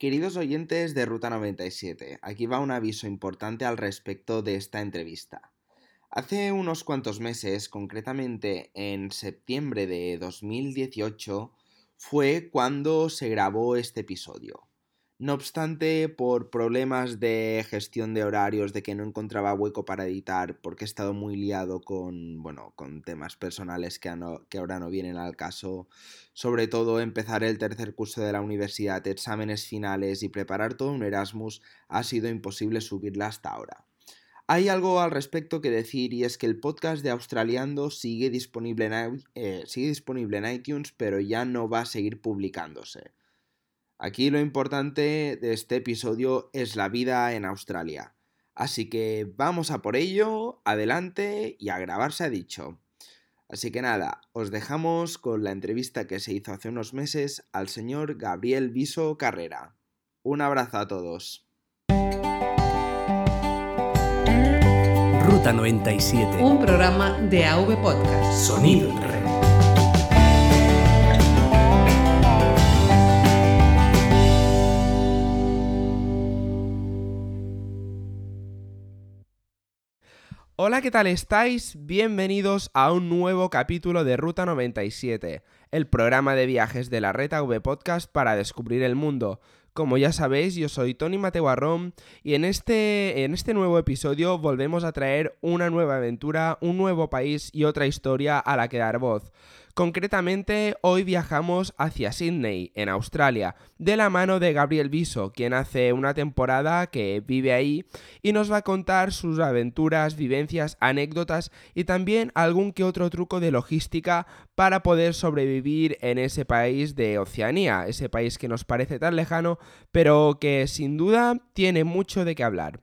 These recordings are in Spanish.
Queridos oyentes de Ruta 97, aquí va un aviso importante al respecto de esta entrevista. Hace unos cuantos meses, concretamente en septiembre de 2018, fue cuando se grabó este episodio. No obstante, por problemas de gestión de horarios, de que no encontraba hueco para editar, porque he estado muy liado con, bueno, con temas personales que, ahora no vienen al caso, sobre todo empezar el tercer curso de la universidad, exámenes finales y preparar todo un Erasmus, ha sido imposible subirla hasta ahora. Hay algo al respecto que decir y es que el podcast de Australiando sigue disponible en, eh, sigue disponible en iTunes, pero ya no va a seguir publicándose. Aquí lo importante de este episodio es la vida en Australia. Así que vamos a por ello, adelante y a grabar se ha dicho. Así que nada, os dejamos con la entrevista que se hizo hace unos meses al señor Gabriel Viso Carrera. Un abrazo a todos. Ruta 97. Un programa de AV Podcast. Sonido Hola, ¿qué tal estáis? Bienvenidos a un nuevo capítulo de Ruta 97, el programa de viajes de la Red AV Podcast para descubrir el mundo. Como ya sabéis, yo soy Tony Mateo Arrón y en este, en este nuevo episodio volvemos a traer una nueva aventura, un nuevo país y otra historia a la que dar voz. Concretamente, hoy viajamos hacia Sydney, en Australia, de la mano de Gabriel Viso, quien hace una temporada que vive ahí y nos va a contar sus aventuras, vivencias, anécdotas y también algún que otro truco de logística para poder sobrevivir en ese país de Oceanía, ese país que nos parece tan lejano, pero que sin duda tiene mucho de qué hablar.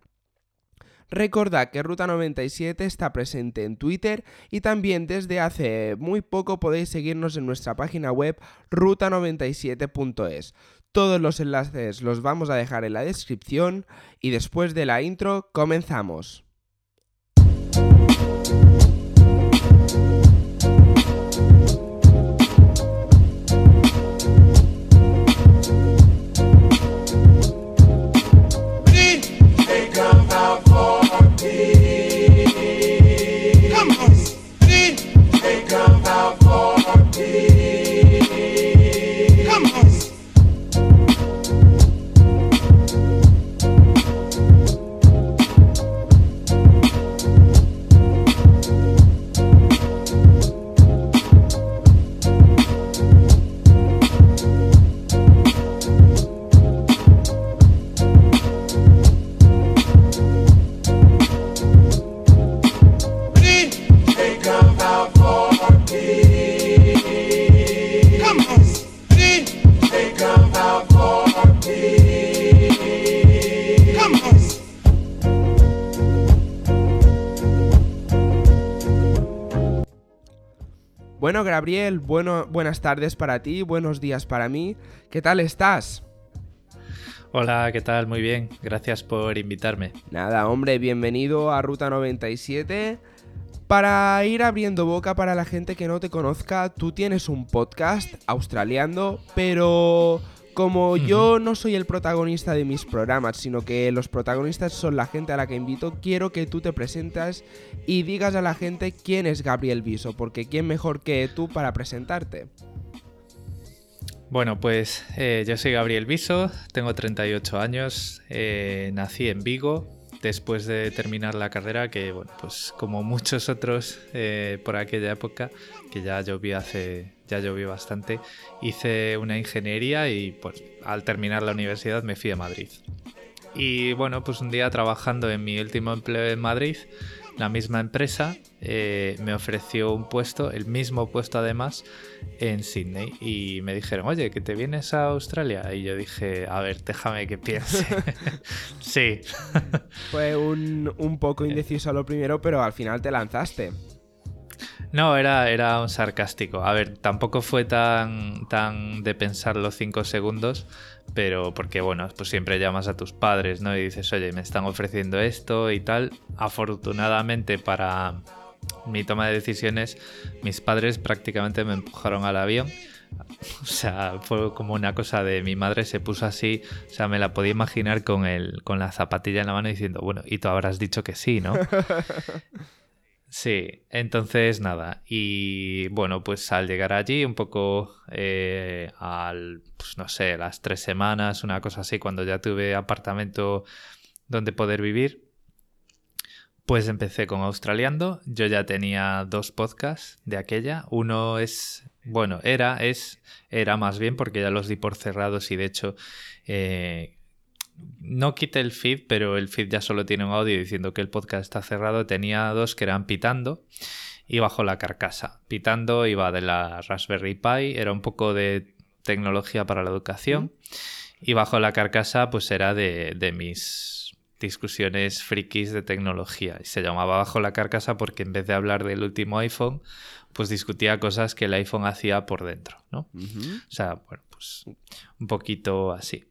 Recordad que Ruta 97 está presente en Twitter y también desde hace muy poco podéis seguirnos en nuestra página web ruta97.es. Todos los enlaces los vamos a dejar en la descripción y después de la intro comenzamos. Bueno, Gabriel, bueno, buenas tardes para ti, buenos días para mí. ¿Qué tal estás? Hola, ¿qué tal? Muy bien, gracias por invitarme. Nada, hombre, bienvenido a Ruta 97. Para ir abriendo boca para la gente que no te conozca, tú tienes un podcast australiano, pero como yo no soy el protagonista de mis programas, sino que los protagonistas son la gente a la que invito, quiero que tú te presentas y digas a la gente quién es Gabriel Viso, porque quién mejor que tú para presentarte. Bueno, pues eh, yo soy Gabriel Viso, tengo 38 años, eh, nací en Vigo, después de terminar la carrera, que bueno, pues como muchos otros eh, por aquella época, que ya llovió hace, ya llovió bastante, hice una ingeniería y pues al terminar la universidad me fui a Madrid. Y bueno, pues un día trabajando en mi último empleo en Madrid, la misma empresa eh, me ofreció un puesto, el mismo puesto además, en Sydney. Y me dijeron, oye, que te vienes a Australia. Y yo dije, a ver, déjame que piense. sí. Fue un, un poco indeciso a lo primero, pero al final te lanzaste. No, era, era un sarcástico. A ver, tampoco fue tan, tan de pensar los cinco segundos, pero porque, bueno, pues siempre llamas a tus padres, ¿no? Y dices, oye, me están ofreciendo esto y tal. Afortunadamente para mi toma de decisiones, mis padres prácticamente me empujaron al avión. O sea, fue como una cosa de mi madre se puso así, o sea, me la podía imaginar con, el, con la zapatilla en la mano diciendo, bueno, y tú habrás dicho que sí, ¿no? Sí, entonces nada, y bueno, pues al llegar allí un poco eh, al, pues no sé, las tres semanas, una cosa así, cuando ya tuve apartamento donde poder vivir, pues empecé con Australiando, yo ya tenía dos podcasts de aquella, uno es, bueno, era, es, era más bien porque ya los di por cerrados y de hecho... Eh, no quité el feed, pero el feed ya solo tiene un audio diciendo que el podcast está cerrado. Tenía dos que eran Pitando y Bajo la Carcasa. Pitando iba de la Raspberry Pi, era un poco de tecnología para la educación. Y Bajo la Carcasa, pues era de, de mis discusiones frikis de tecnología. Y se llamaba Bajo la Carcasa porque en vez de hablar del último iPhone, pues discutía cosas que el iPhone hacía por dentro, ¿no? O sea, bueno, pues un poquito así.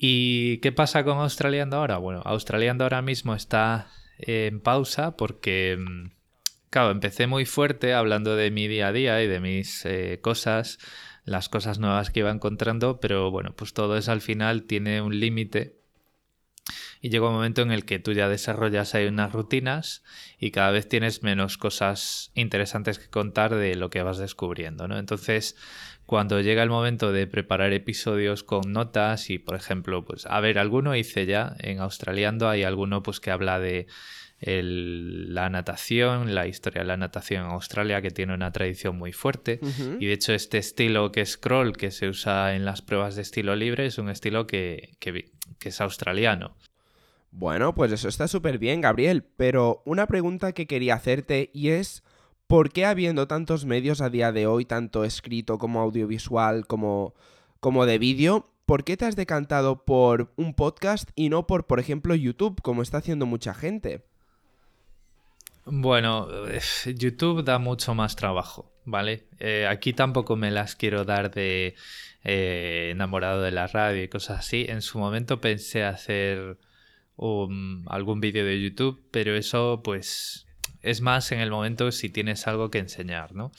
¿Y qué pasa con Australiando ahora? Bueno, Australiando ahora mismo está en pausa porque, mm, claro, empecé muy fuerte hablando de mi día a día y de mis eh, cosas, las cosas nuevas que iba encontrando, pero bueno, pues todo eso al final tiene un límite y llega un momento en el que tú ya desarrollas ahí unas rutinas y cada vez tienes menos cosas interesantes que contar de lo que vas descubriendo, ¿no? Entonces, cuando llega el momento de preparar episodios con notas y, por ejemplo, pues, a ver, alguno hice ya en Australiando, hay alguno pues que habla de la natación, la historia de la natación en Australia, que tiene una tradición muy fuerte. Y de hecho, este estilo que es crawl, que se usa en las pruebas de estilo libre, es un estilo que, que es australiano. Bueno, pues eso está súper bien, Gabriel. Pero una pregunta que quería hacerte y es. ¿Por qué habiendo tantos medios a día de hoy, tanto escrito como audiovisual, como, como de vídeo, ¿por qué te has decantado por un podcast y no por, por ejemplo, YouTube, como está haciendo mucha gente? Bueno, YouTube da mucho más trabajo, ¿vale? Eh, aquí tampoco me las quiero dar de eh, enamorado de la radio y cosas así. En su momento pensé hacer algún vídeo de YouTube, pero eso pues es más en el momento si tienes algo que enseñar, ¿no?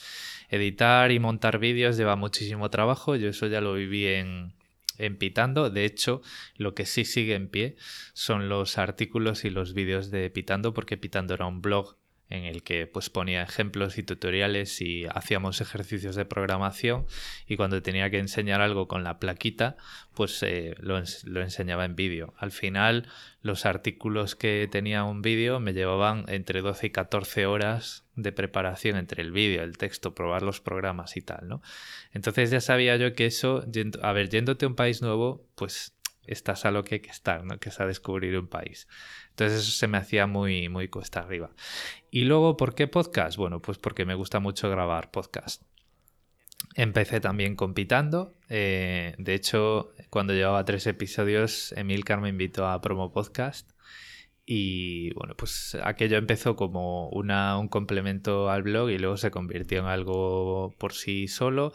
Editar y montar vídeos lleva muchísimo trabajo, yo eso ya lo viví en, en Pitando. De hecho, lo que sí sigue en pie son los artículos y los vídeos de Pitando, porque Pitando era un blog en el que pues ponía ejemplos y tutoriales y hacíamos ejercicios de programación y cuando tenía que enseñar algo con la plaquita pues eh, lo, lo, enseñaba en vídeo. Al final los artículos que tenía un vídeo me llevaban entre 12 y 14 horas de preparación entre el vídeo, el texto, probar los programas y tal, ¿no? Entonces ya sabía yo que eso, a ver, yéndote a un país nuevo, pues estás a lo que hay que estar, ¿no? Que es a descubrir un país. Entonces eso se me hacía muy, muy cuesta arriba. Y luego, ¿por qué podcast? Bueno, pues porque me gusta mucho grabar podcast. Empecé también compitando. Eh, de hecho, cuando llevaba tres episodios, Emilcar me invitó a Promo Podcast. Y bueno, pues aquello empezó como una, un complemento al blog y luego se convirtió en algo por sí solo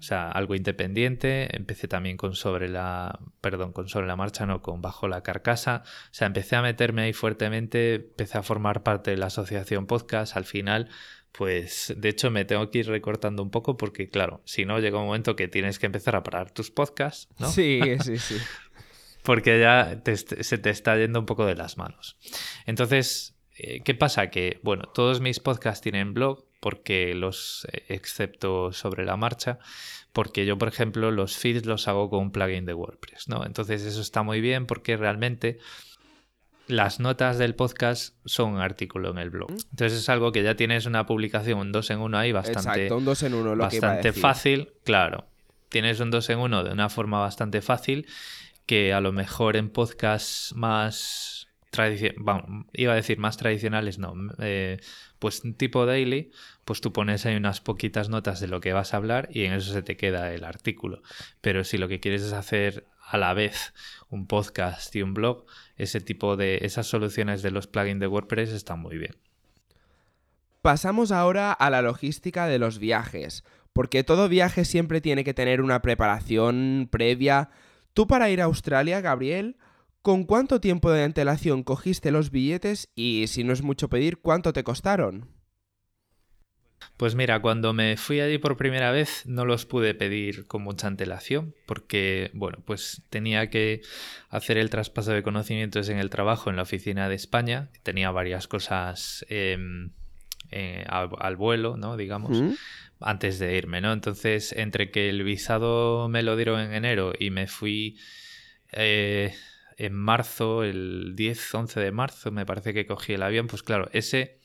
o sea, algo independiente. Empecé también con sobre la, perdón, con sobre la marcha, no, con bajo la carcasa. O sea, empecé a meterme ahí fuertemente, empecé a formar parte de la asociación podcast. Al final, pues de hecho me tengo que ir recortando un poco porque, claro, si no, llega un momento que tienes que empezar a parar tus podcasts, ¿no? Sí, sí, sí. porque ya se te está yendo un poco de las manos. Entonces, eh, ¿qué pasa? Que, bueno, todos mis podcasts tienen blog, porque los, eh, excepto sobre la marcha, porque yo, por ejemplo, los feeds los hago con un plugin de WordPress, ¿no? Entonces eso está muy bien porque realmente las notas del podcast son un artículo en el blog. Entonces es algo que ya tienes una publicación, un 2 en 1 ahí bastante, Exacto, un 2 en 1, lo bastante fácil, claro. Tienes un 2 en 1 de una forma bastante fácil que a lo mejor en podcasts más iba a decir más tradicionales, no, eh, pues tipo daily, pues tú pones ahí unas poquitas notas de lo que vas a hablar y en eso se te queda el artículo. Pero si lo que quieres es hacer a la vez un podcast y un blog, ese tipo de, esas soluciones de los plugins de WordPress están muy bien. Pasamos ahora a la logística de los viajes, porque todo viaje siempre tiene que tener una preparación previa. Tú para ir a Australia, Gabriel, ¿Con cuánto tiempo de antelación cogiste los billetes y, si no es mucho pedir, cuánto te costaron? Pues mira, cuando me fui allí por primera vez no los pude pedir con mucha antelación porque, bueno, pues tenía que hacer el traspaso de conocimientos en el trabajo en la oficina de España, tenía varias cosas em, eh, al, vuelo, ¿no? Digamos. Antes de irme, ¿no? Entonces, entre que el visado me lo dieron en enero y me fui eh, en marzo, el 10, 11 de marzo, me parece que cogí el avión, pues claro, ese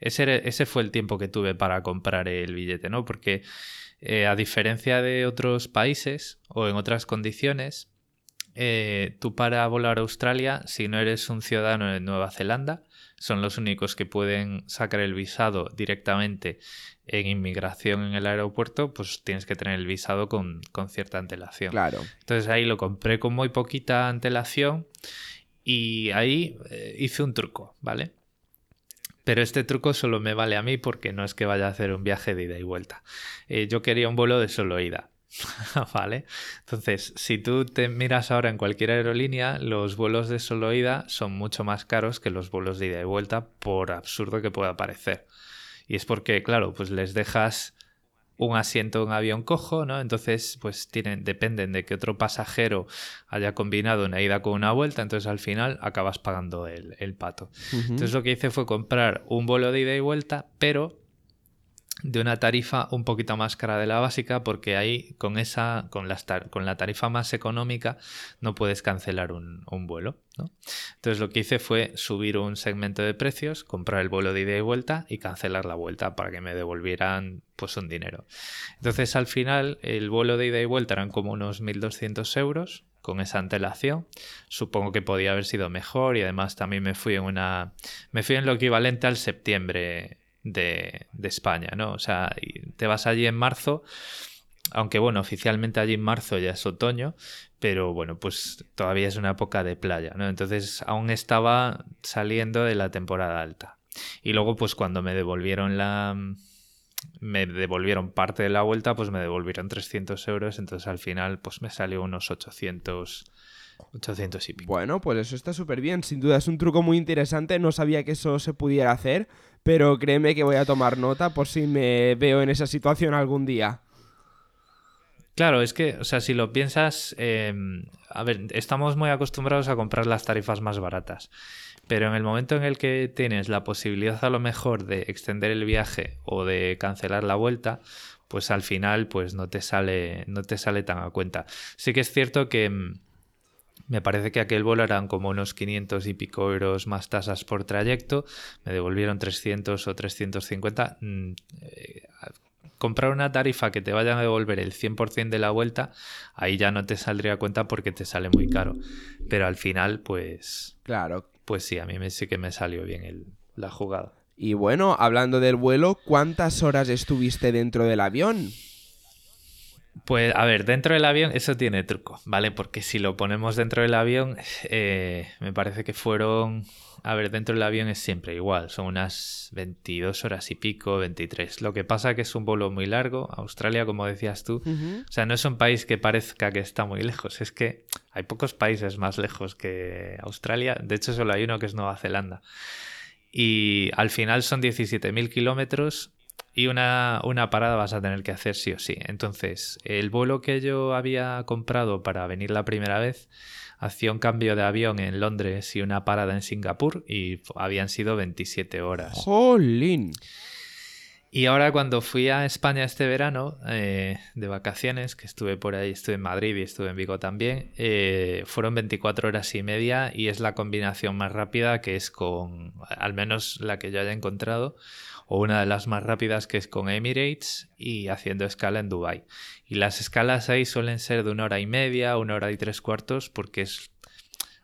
ese, fue el tiempo que tuve para comprar el billete, ¿no? Porque eh, a diferencia de otros países o en otras condiciones, eh, tú para volar a Australia, si no eres un ciudadano de Nueva Zelanda, son los únicos que pueden sacar el visado directamente en inmigración en el aeropuerto, pues tienes que tener el visado con, cierta antelación. Claro. Entonces ahí lo compré con muy poquita antelación y ahí eh, hice un truco, ¿vale? Pero este truco solo me vale a mí porque no es que vaya a hacer un viaje de ida y vuelta. Eh, yo quería un vuelo de solo ida. ¿Vale? Entonces, si tú te miras ahora en cualquier aerolínea, los vuelos de solo ida son mucho más caros que los vuelos de ida y vuelta, por absurdo que pueda parecer. Y es porque, claro, pues les dejas un asiento en avión cojo, ¿no? Entonces, pues tienen, dependen de que otro pasajero haya combinado una ida con una vuelta, entonces al final acabas pagando el, pato. Entonces lo que hice fue comprar un vuelo de ida y vuelta, pero de una tarifa un poquito más cara de la básica porque ahí con esa con la, con la tarifa más económica no puedes cancelar un, vuelo entonces lo que hice fue subir un segmento de precios comprar el vuelo de ida y vuelta y cancelar la vuelta para que me devolvieran pues un dinero. Entonces al final el vuelo de ida y vuelta eran como unos 1200 euros con esa antelación. Supongo que podía haber sido mejor y además también me fui en una me fui en lo equivalente al septiembre de, España, ¿no? O sea, te vas allí en marzo, aunque bueno, oficialmente allí en marzo ya es otoño, pero bueno, pues todavía es una época de playa, ¿no? Entonces aún estaba saliendo de la temporada alta. Y luego, pues cuando me devolvieron la... Me devolvieron parte de la vuelta, pues me devolvieron 300 euros, entonces al final pues me salió unos 800 800 y pico. Bueno, pues eso está súper bien. Sin duda es un truco muy interesante. No sabía que eso se pudiera hacer, pero créeme que voy a tomar nota por si me veo en esa situación algún día. Claro, es que, o sea, si lo piensas, em, a ver, estamos muy acostumbrados a comprar las tarifas más baratas, pero en el momento en el que tienes la posibilidad a lo mejor de extender el viaje o de cancelar la vuelta, pues al final, pues no te sale, no te sale tan a cuenta. Sí que es cierto que em, me parece que aquel vuelo eran como unos 500 y pico euros más tasas por trayecto. Me devolvieron 300 o 350. Mm, eh, comprar una tarifa que te vayan a devolver el 100% de la vuelta, ahí ya no te saldría cuenta porque te sale muy caro. Pero al final, pues... Claro. Pues sí, a mí me, sí que me salió bien la jugada. Y bueno, hablando del vuelo, ¿cuántas horas estuviste dentro del avión? Pues a ver, dentro del avión eso tiene truco, ¿vale? Porque si lo ponemos dentro del avión, eh, me parece que fueron... A ver, dentro del avión es siempre igual, son unas 22 horas y pico, 23. Lo que pasa que es un vuelo muy largo, Australia, como decías tú, o sea, no es un país que parezca que está muy lejos, es que hay pocos países más lejos que Australia, de hecho solo hay uno que es Nueva Zelanda. Y al final son 17.000 kilómetros y una, parada vas a tener que hacer sí o sí. Entonces, el vuelo que yo había comprado para venir la primera vez hacía un cambio de avión en Londres y una parada en Singapur y habían sido 27 horas. ¡Jolín! Y ahora cuando fui a España este verano eh, de vacaciones, que estuve por ahí, estuve en Madrid y estuve en Vigo también, eh, fueron 24 horas y media y es la combinación más rápida que es con, al menos la que yo haya encontrado, o una de las más rápidas que es con Emirates y haciendo escala en Dubai. Y las escalas ahí suelen ser de una hora y media, una hora y tres cuartos, porque es...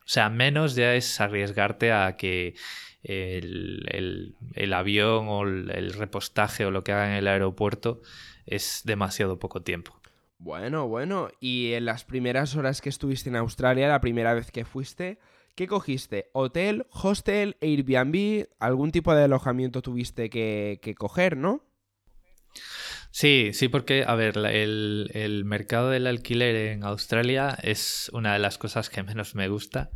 O sea, menos ya es arriesgarte a que el, avión o el, repostaje o lo que haga en el aeropuerto es demasiado poco tiempo. Bueno, bueno, y en las primeras horas que estuviste en Australia, la primera vez que fuiste, ¿Qué cogiste? ¿Hotel, hostel, Airbnb? ¿Algún tipo de alojamiento tuviste que, coger, no? Sí, sí, porque, a ver, el, el, mercado del alquiler en Australia es una de las cosas que menos me gusta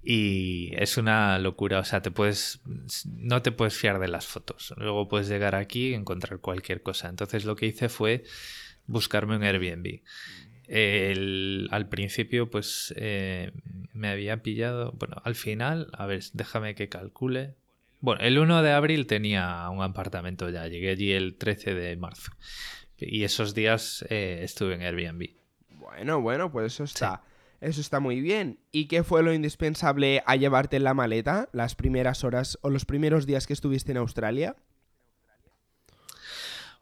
y es una locura. O sea, te puedes, no te puedes fiar de las fotos. Luego puedes llegar aquí y encontrar cualquier cosa. Entonces lo que hice fue buscarme un Airbnb. Al principio, pues eh, me había pillado. Bueno, al final, a ver, déjame que calcule. Bueno, el 1 de abril tenía un apartamento ya, llegué allí el 13 de marzo. Y esos días eh, estuve en Airbnb. Bueno, bueno, pues eso está. Eso está muy bien. ¿Y qué fue lo indispensable a llevarte en la maleta las primeras horas o los primeros días que estuviste en Australia?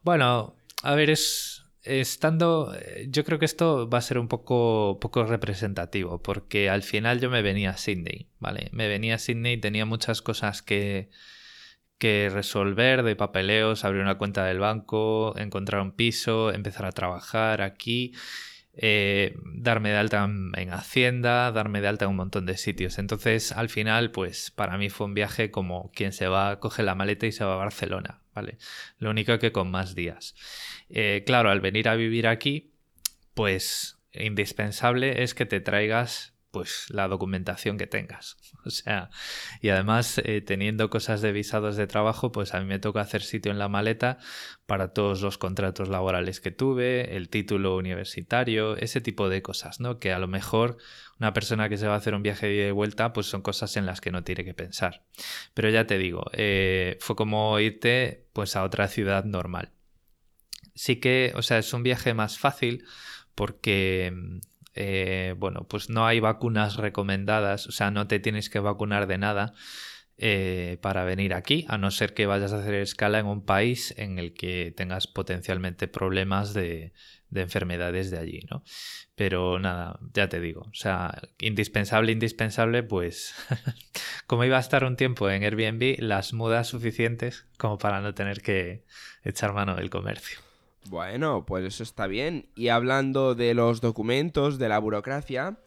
Bueno, a ver, es estando, eh, yo creo que esto va a ser un poco, poco representativo, porque al final yo me venía a Sydney, ¿vale? Me venía a Sydney, tenía muchas cosas que, que resolver de papeleos, abrir una cuenta del banco, encontrar un piso, empezar a trabajar aquí, eh, darme de alta en Hacienda, darme de alta en un montón de sitios. Entonces, al final, pues para mí fue un viaje como quien se va, coge la maleta y se va a Barcelona, ¿vale? Lo único que con más días. Eh, claro, al venir a vivir aquí, pues indispensable es que te traigas pues la documentación que tengas. O sea, y además eh, teniendo cosas de visados de trabajo, pues a mí me toca hacer sitio en la maleta para todos los contratos laborales que tuve, el título universitario, ese tipo de cosas, ¿no? Que a lo mejor una persona que se va a hacer un viaje de vuelta, pues son cosas en las que no tiene que pensar. Pero ya te digo, eh, fue como irte pues a otra ciudad normal sí que, o sea, es un viaje más fácil porque, eh, bueno, pues no hay vacunas recomendadas, o sea, no te tienes que vacunar de nada. Eh, para venir aquí, a no ser que vayas a hacer escala en un país en el que tengas potencialmente problemas de, de enfermedades de allí, ¿no? Pero nada, ya te digo, o sea, indispensable, indispensable, pues como iba a estar un tiempo en Airbnb, las mudas suficientes como para no tener que echar mano del comercio. Bueno, pues eso está bien. Y hablando de los documentos, de la burocracia,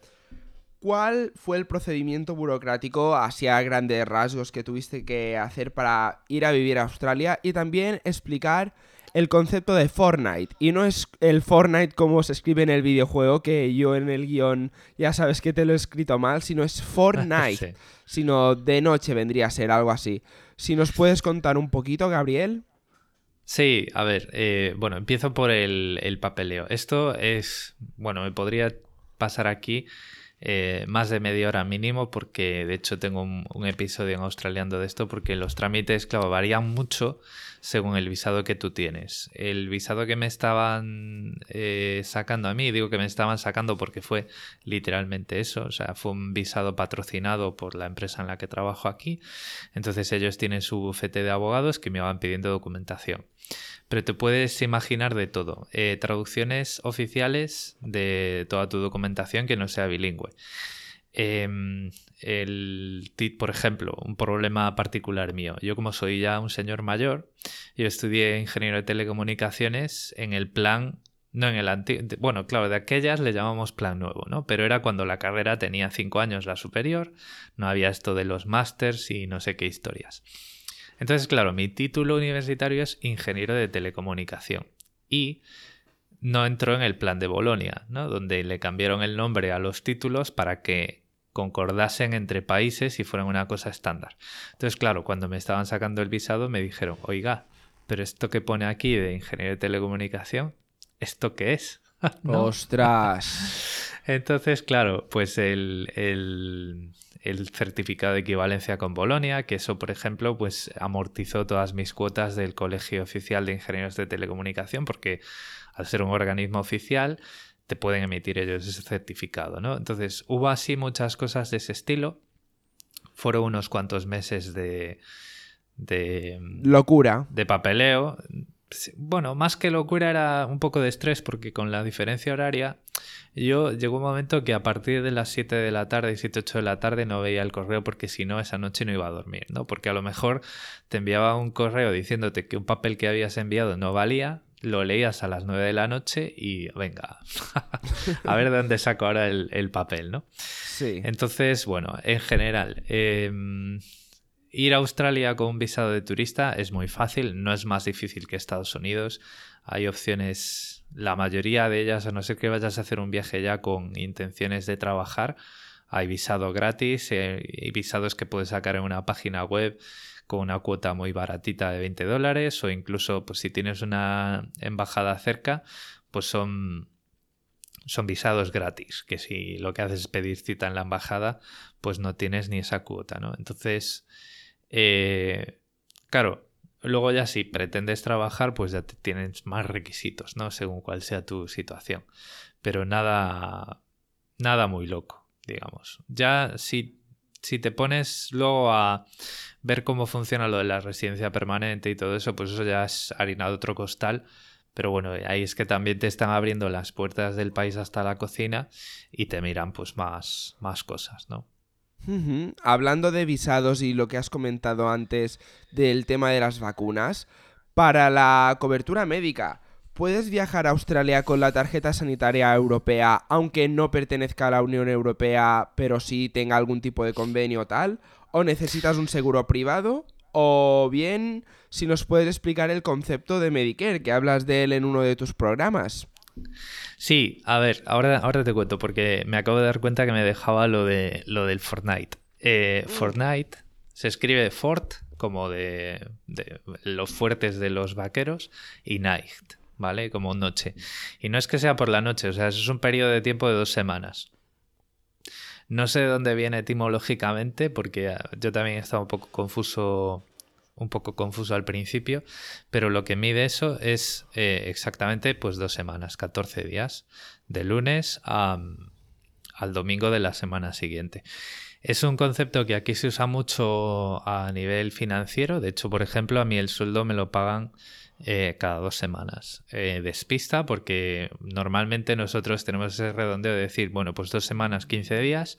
¿cuál fue el procedimiento burocrático hacia grandes rasgos que tuviste que hacer para ir a vivir a Australia? Y también explicar el concepto de Fortnite. Y no es el Fortnite como se escribe en el videojuego, que yo en el guion ya sabes que te lo he escrito mal, sino es Fortnite. Sino de noche vendría a ser algo así. Si nos puedes contar un poquito, Gabriel. Sí, a ver, eh, bueno, empiezo por el, papeleo. Esto es, bueno, me podría pasar aquí eh, más de media hora mínimo porque de hecho tengo un, un, episodio en australiano de esto porque los trámites, claro, varían mucho según el visado que tú tienes. El visado que me estaban eh, sacando a mí, digo que me estaban sacando porque fue literalmente eso, o sea, fue un visado patrocinado por la empresa en la que trabajo aquí. Entonces ellos tienen su bufete de abogados que me van pidiendo documentación. Pero te puedes imaginar de todo. Eh, traducciones oficiales de toda tu documentación que no sea bilingüe. Em, el, por ejemplo, un problema particular mío. Yo como soy ya un señor mayor, yo estudié ingeniero de telecomunicaciones en el plan, no en el antiguo, bueno, claro, de aquellas le llamamos plan nuevo, ¿no? Pero era cuando la carrera tenía cinco años la superior, no había esto de los másters y no sé qué historias. Entonces, claro, mi título universitario es ingeniero de telecomunicación y no entró en el plan de Bolonia, ¿no? Donde le cambiaron el nombre a los títulos para que concordasen entre países y fueran una cosa estándar. Entonces, claro, cuando me estaban sacando el visado me dijeron, oiga, pero esto que pone aquí de ingeniero de telecomunicación, ¿esto qué es? ¡Ostras! Entonces, claro, pues el, el, el, certificado de equivalencia con Bolonia, que eso, por ejemplo, pues amortizó todas mis cuotas del Colegio Oficial de Ingenieros de Telecomunicación, porque al ser un organismo oficial, te pueden emitir ellos ese certificado, ¿no? Entonces, hubo así muchas cosas de ese estilo. Fueron unos cuantos meses de... de locura. De papeleo. Bueno, más que locura era un poco de estrés porque con la diferencia horaria yo llegó un momento que a partir de las 7 de la tarde y 7, 8 de la tarde no veía el correo porque si no esa noche no iba a dormir, ¿no? Porque a lo mejor te enviaba un correo diciéndote que un papel que habías enviado no valía, lo leías a las 9 de la noche y venga, a ver de dónde saco ahora el, papel, ¿no? Sí. Entonces, bueno, en general, em, ir a Australia con un visado de turista es muy fácil, no es más difícil que Estados Unidos. hay opciones, la mayoría de ellas, a no ser que vayas a hacer un viaje ya con intenciones de trabajar, hay visado gratis eh, y visados que puedes sacar en una página web con una cuota muy baratita de 20 dólares o incluso pues si tienes una embajada cerca pues son son visados gratis, que si lo que haces es pedir cita en la embajada, pues no tienes ni esa cuota, ¿no? Entonces, eh, claro, luego ya si pretendes trabajar, pues ya tienes más requisitos, ¿no? Según cuál sea tu situación. Pero nada, nada muy loco, digamos. Ya si, si te pones luego a ver cómo funciona lo de la residencia permanente y todo eso, pues eso ya es harina de otro costal pero bueno, ahí es que también te están abriendo las puertas del país hasta la cocina y te miran pues más, más cosas, ¿no? Hablando de visados y lo que has comentado antes del tema de las vacunas, para la cobertura médica, ¿puedes viajar a Australia con la tarjeta sanitaria europea aunque no pertenezca a la Unión Europea, pero sí tenga algún tipo de convenio o tal? ¿O necesitas un seguro privado? O bien, si nos puedes explicar el concepto de Medicare, que hablas de él en uno de tus programas. Sí, a ver, ahora, ahora te cuento, porque me acabo de dar cuenta que me dejaba lo, de, lo del Fortnite. Eh, mm. Fortnite se escribe Fort, como de, de, los fuertes de los vaqueros, y Night, ¿vale? Como noche. Y no es que sea por la noche, o sea, eso es un periodo de tiempo de dos semanas. No sé de dónde viene etimológicamente, porque ah, yo también estaba un poco confuso un poco confuso al principio, pero lo que mide eso es eh, exactamente pues dos semanas, 14 días, de lunes al domingo de la semana siguiente. Es un concepto que aquí se usa mucho a nivel financiero, de hecho, por ejemplo, a mí el sueldo me lo pagan eh, cada dos semanas. Eh, despista porque normalmente nosotros tenemos ese redondeo de decir, bueno, pues dos semanas, 15 días,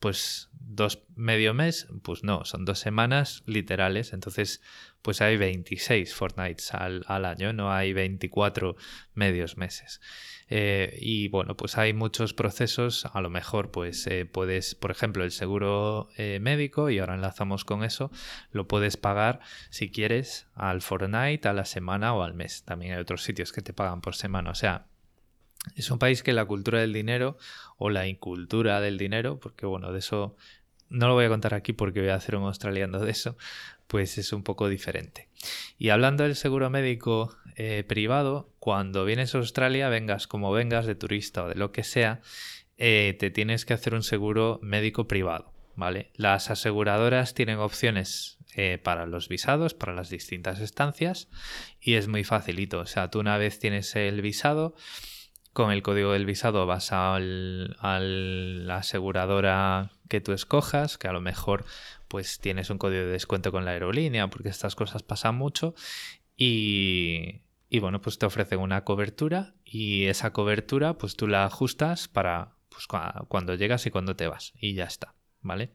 pues dos medio mes, pues no, son dos semanas literales, entonces pues hay 26 fortnights al, año, no hay 24 medios meses. Eh, y bueno, pues hay muchos procesos, a lo mejor pues eh, puedes, por ejemplo, el seguro eh, médico, y ahora enlazamos con eso, lo puedes pagar si quieres al fortnight, a la semana o al mes. También hay otros sitios que te pagan por semana, o sea, es un país que la cultura del dinero o la incultura del dinero, porque bueno, de eso no lo voy a contar aquí porque voy a hacer un australiano de eso, pues es un poco diferente. Y hablando del seguro médico eh, privado, cuando vienes a Australia, vengas como vengas de turista o de lo que sea, eh, te tienes que hacer un seguro médico privado. ¿Vale? Las aseguradoras tienen opciones eh, para los visados, para las distintas estancias, y es muy facilito. O sea, tú una vez tienes el visado, con el código del visado vas a la aseguradora que tú escojas, que a lo mejor pues tienes un código de descuento con la aerolínea, porque estas cosas pasan mucho. Y, y bueno, pues te ofrecen una cobertura y esa cobertura pues tú la ajustas para pues, cuando llegas y cuando te vas. Y ya está, ¿vale?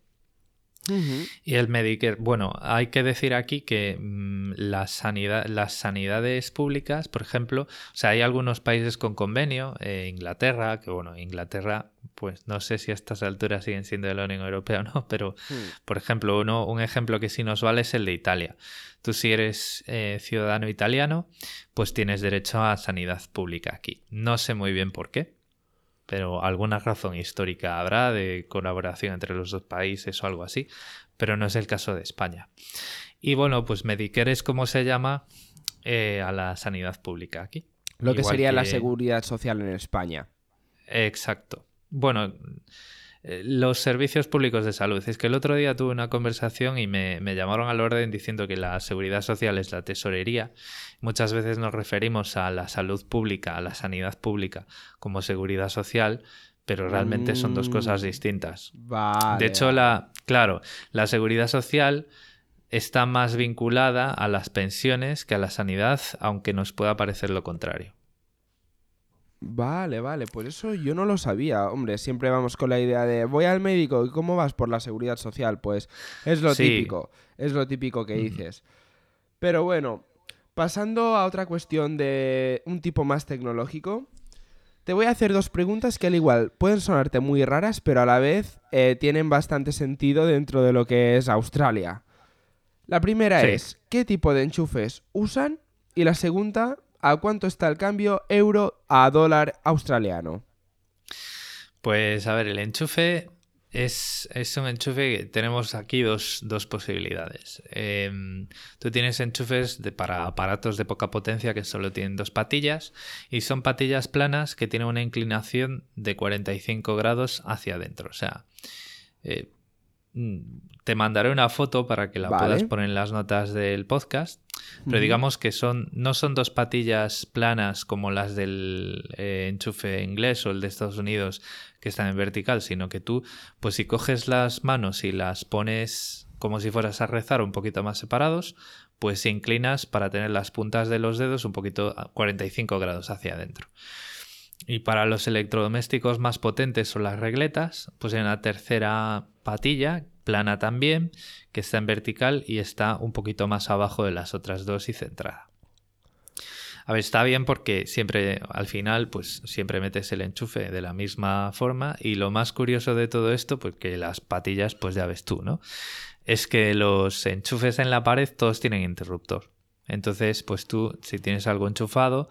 Y el Medicare, bueno, hay que decir aquí que mm, la sanidad, las sanidades públicas, por ejemplo, o sea, hay algunos países con convenio, eh, Inglaterra, que bueno, Inglaterra, pues no sé si a estas alturas siguen siendo de la Unión Europea o no, pero hmm. por ejemplo, uno, un ejemplo que sí nos vale es el de Italia. Tú si eres eh, ciudadano italiano, pues tienes derecho a sanidad pública aquí. No sé muy bien por qué, pero alguna razón histórica habrá de colaboración entre los dos países o algo así, pero no es el caso de España. Y bueno, pues Medicare es como se llama eh, a la sanidad pública aquí. Lo que sería la seguridad social en España. Exacto. Bueno, los servicios públicos de salud. Es que el otro día tuve una conversación y me, llamaron al orden diciendo que la seguridad social es la tesorería. Muchas veces nos referimos a la salud pública, a la sanidad pública como seguridad social, pero realmente son dos cosas mm, distintas. De hecho, la, claro, la seguridad social está más vinculada a las pensiones que a la sanidad, aunque nos pueda parecer lo contrario. Vale, vale, pues eso yo no lo sabía. Hombre, siempre vamos con la idea de voy al médico y cómo vas por la seguridad social. Pues es lo típico, es lo típico que dices. Pero bueno, pasando a otra cuestión de un tipo más tecnológico, te voy a hacer dos preguntas que al igual pueden sonarte muy raras, pero a la vez eh, tienen bastante sentido dentro de lo que es Australia. La primera es, ¿qué tipo de enchufes usan? Y la segunda, ¿a cuánto está el cambio euro a dólar australiano? Pues a ver, el enchufe es, es un enchufe que tenemos aquí dos, dos posibilidades. Em, tú tienes enchufes de, para aparatos de poca potencia que solo tienen dos patillas y son patillas planas que tienen una inclinación de 45 grados hacia adentro. O sea, eh, mm, te mandaré una foto para que la Vale. puedas poner en las notas del podcast. Pero digamos que son no son dos patillas planas como las del eh, enchufe inglés o el de Estados Unidos que están en vertical, sino que tú, pues si coges las manos y las pones como si fueras a rezar un poquito más separados, pues se inclinas para tener las puntas de los dedos un poquito a 45 grados hacia adentro. Y para los electrodomésticos más potentes son las regletas, pues hay una tercera patilla, plana también, que está en vertical y está un poquito más abajo de las otras dos y centrada. A ver, está bien porque siempre, al final, pues siempre metes el enchufe de la misma forma y lo más curioso de todo esto, pues que las patillas, pues ya ves tú, ¿no? Es que los enchufes en la pared todos tienen interruptor. Entonces, pues tú, si tienes algo enchufado,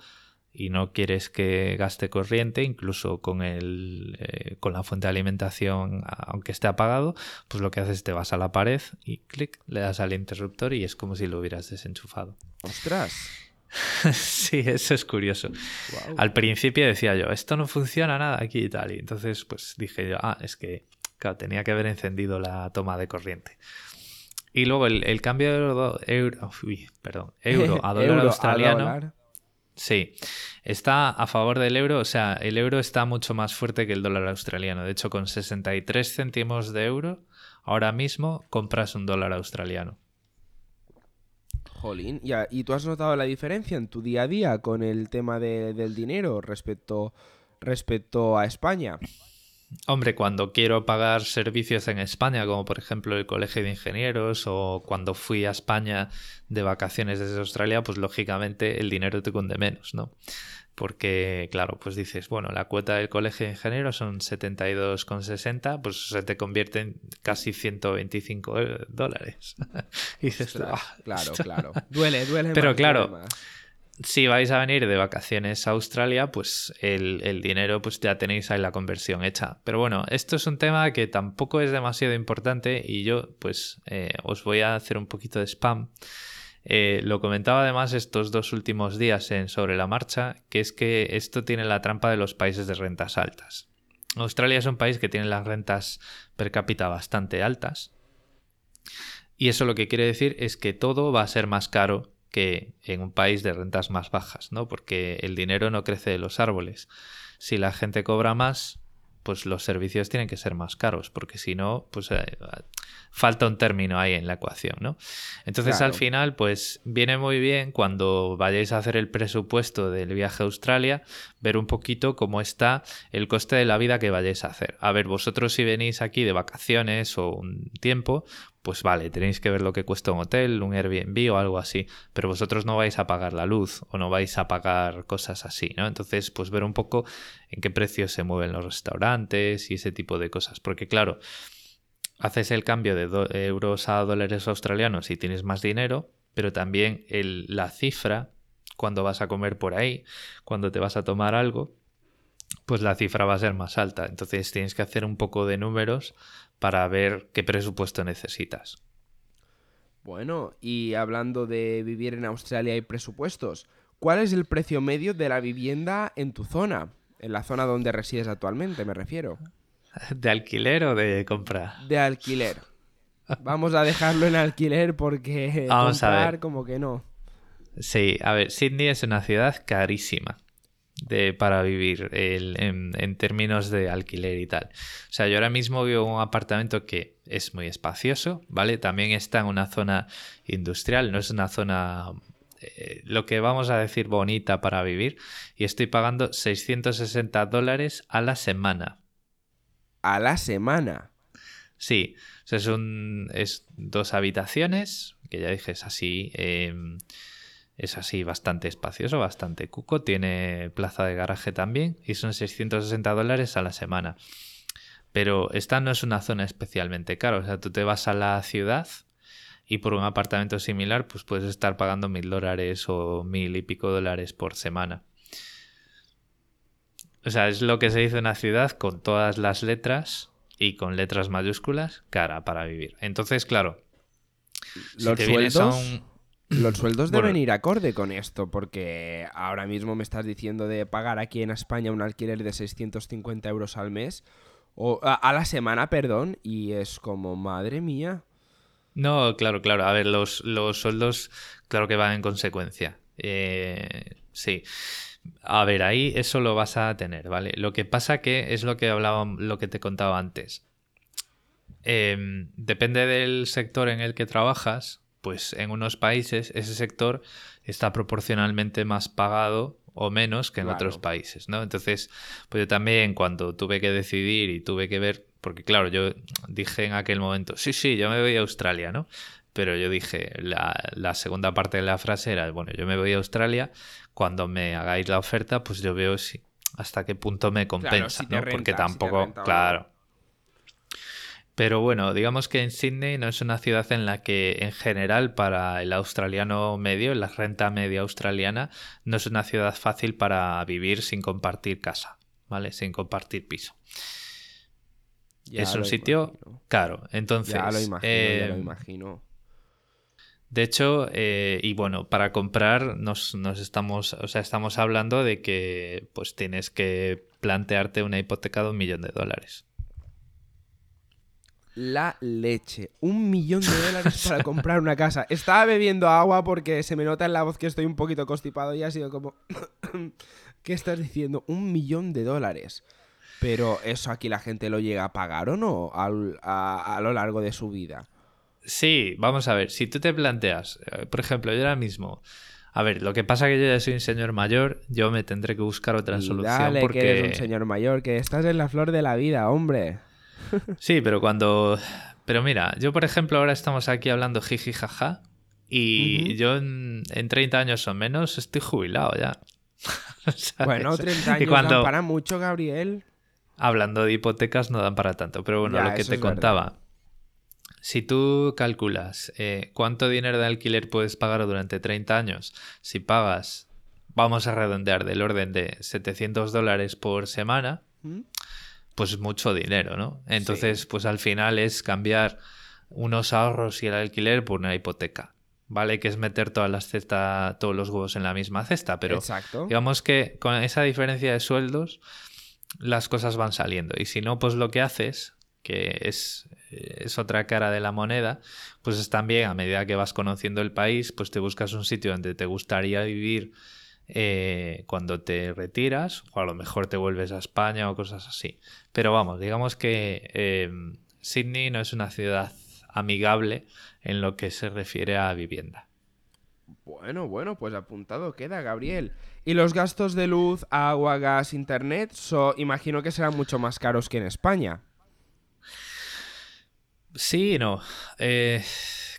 y no quieres que gaste corriente, incluso con, el, eh, con la fuente de alimentación, aunque esté apagado, pues lo que haces es te vas a la pared y clic, le das al interruptor y es como si lo hubieras desenchufado. Ostras. sí, eso es curioso. Al principio decía yo, esto no funciona nada aquí y tal. Y entonces pues dije yo, ah, es que claro, tenía que haber encendido la toma de corriente. Y luego el, el cambio de euro, euro, uy, perdón, euro a dólar Euro a australiano. dólar. Sí, está a favor del euro, o sea, el euro está mucho más fuerte que el dólar australiano. De hecho, con 63 céntimos de euro, ahora mismo compras un dólar australiano. Jolín, ¿y, tú has notado la diferencia en tu día a día con el tema de- del dinero respecto, respecto a España? Hombre, cuando quiero pagar servicios en España, como por ejemplo el Colegio de Ingenieros o cuando fui a España de vacaciones desde Australia, pues lógicamente el dinero te cunde menos, ¿no? Porque, claro, pues dices, bueno, la cuota del Colegio de Ingenieros son 72,60, pues se te convierte en casi 125 eh, dólares. y dices, Ostras, "Ah, claro, esto-". claro. Duele, duele Pero claro. Si vais a venir de vacaciones a Australia, pues el, dinero pues ya tenéis ahí la conversión hecha. Pero bueno, esto es un tema que tampoco es demasiado importante y yo pues eh, os voy a hacer un poquito de spam. Eh, lo comentaba además estos dos últimos días en Sobre la Marcha, que es que esto tiene la trampa de los países de rentas altas. Australia es un país que tiene las rentas per cápita bastante altas. Y eso lo que quiere decir es que todo va a ser más caro que en un país de rentas más bajas, ¿no? Porque el dinero no crece de los árboles. Si la gente cobra más, pues los servicios tienen que ser más caros, porque si no, pues eh, falta un término ahí en la ecuación, ¿no? Entonces Claro. al final, pues viene muy bien cuando vayáis a hacer el presupuesto del viaje a Australia, ver un poquito cómo está el coste de la vida que vayáis a hacer. A ver, vosotros si venís aquí de vacaciones o un tiempo, pues vale, tenéis que ver lo que cuesta un hotel, un Airbnb o algo así, pero vosotros no vais a pagar la luz o no vais a pagar cosas así, ¿no? Entonces, pues ver un poco en qué precios se mueven los restaurantes y ese tipo de cosas, porque claro, haces el cambio de euros a dólares australianos y tienes más dinero, pero también el- la cifra cuando vas a comer por ahí, cuando te vas a tomar algo, pues la cifra va a ser más alta. Entonces tienes que hacer un poco de números para ver qué presupuesto necesitas. Bueno, y hablando de vivir en Australia y presupuestos, ¿cuál es el precio medio de la vivienda en tu zona? En la zona donde resides actualmente, me refiero. ¿De alquiler o de compra? De alquiler. Vamos a dejarlo en alquiler porque Vamos a ver. como que no. Sí, a ver, Sydney es una ciudad carísima de, para vivir el- en, en términos de alquiler y tal. O sea, yo ahora mismo vivo en un apartamento que es muy espacioso, ¿vale? También está en una zona industrial, no es una zona, eh, lo que vamos a decir, bonita para vivir, y estoy pagando 660 dólares a la semana. A la semana. Sí, o sea, es, un, es dos habitaciones, que ya dije, es así, eh, es así bastante espacioso, bastante cuco, tiene plaza de garaje también y son 660 dólares a la semana. Pero esta no es una zona especialmente cara, o sea, tú te vas a la ciudad y por un apartamento similar, pues puedes estar pagando mil dólares o mil y pico dólares por semana. O sea, es lo que se dice en una ciudad con todas las letras y con letras mayúsculas, cara para vivir. Entonces, claro, si Los te vienes a un- los sueldos Bueno. deben ir acorde con esto, porque ahora mismo me estás diciendo de pagar aquí en España un alquiler de 650 euros al mes, o a, a la semana, perdón, y es como, madre mía. No, claro, claro. A ver, los, los sueldos, claro que van en consecuencia. Eh, sí. A ver, ahí eso lo vas a tener, ¿vale? Lo que pasa que es lo que hablaba, lo que te contaba antes. Eh, depende del sector en el que trabajas, pues en unos países ese sector está proporcionalmente más pagado o menos que en Claro. otros países, ¿no? Entonces, pues yo también cuando tuve que decidir y tuve que ver, porque claro, yo dije en aquel momento, sí, sí, yo me voy a Australia, ¿no? Pero yo dije, la, la segunda parte de la frase era, bueno, yo me voy a Australia, cuando me hagáis la oferta, pues yo veo si, hasta qué punto me compensa, si ¿no? renta, Porque tampoco, claro. Pero bueno, digamos que en Sydney no es una ciudad en la que en general para el australiano medio, la renta media australiana, no es una ciudad fácil para vivir sin compartir casa, ¿vale? Sin compartir piso. Ya es un sitio imagino. caro. Entonces, Ya lo imagino, ya lo eh, imagino. de hecho, eh, y bueno, para comprar nos, nos estamos, o sea, estamos hablando de que pues tienes que plantearte una hipoteca de un millón de dólares. La leche. Un millón de dólares para comprar una casa. Estaba bebiendo agua porque se me nota en la voz que estoy un poquito constipado y ha sido como... ¿Qué estás diciendo? Un millón de dólares. Pero eso aquí la gente lo llega a pagar o no a, a lo largo de su vida. Sí, vamos a ver, si tú te planteas, eh, por ejemplo, yo ahora mismo, a ver, lo que pasa que yo ya soy un señor mayor, yo me tendré que buscar otra Y solución dale, porque que eres un señor mayor, que estás en la flor de la vida, hombre. Sí, pero cuando pero mira, yo por ejemplo ahora estamos aquí hablando jiji jaja y yo en, en 30 años o menos estoy jubilado ya. ¿Sabes? Bueno, 30 Y años cuando dan para mucho, Gabriel. hablando de hipotecas no dan para tanto, pero bueno, Ya, lo que te verdad. contaba. Si tú calculas eh, cuánto dinero de alquiler puedes pagar durante 30 años, si pagas, vamos a redondear, del orden de 700 dólares por semana, ¿Mm? Pues mucho dinero, ¿no? Entonces, pues al final es cambiar unos ahorros y el alquiler por una hipoteca, ¿vale? Que es meter todas las cestas, todos los huevos en la misma cesta, pero Exacto. digamos que con esa diferencia de sueldos las cosas van saliendo y si no, pues lo que haces, que es, es otra cara de la moneda, pues es también a medida que vas conociendo el país, pues te buscas un sitio donde te gustaría vivir eh, cuando te retiras o a lo mejor te vuelves a España o cosas así. Pero vamos, digamos que eh, Sydney no es una ciudad amigable en lo que se refiere a vivienda. Bueno, bueno, pues apuntado queda, Gabriel. ¿Y los gastos de luz, agua, gas, internet? So, imagino que serán mucho más caros que en España. Sí y no. Eh,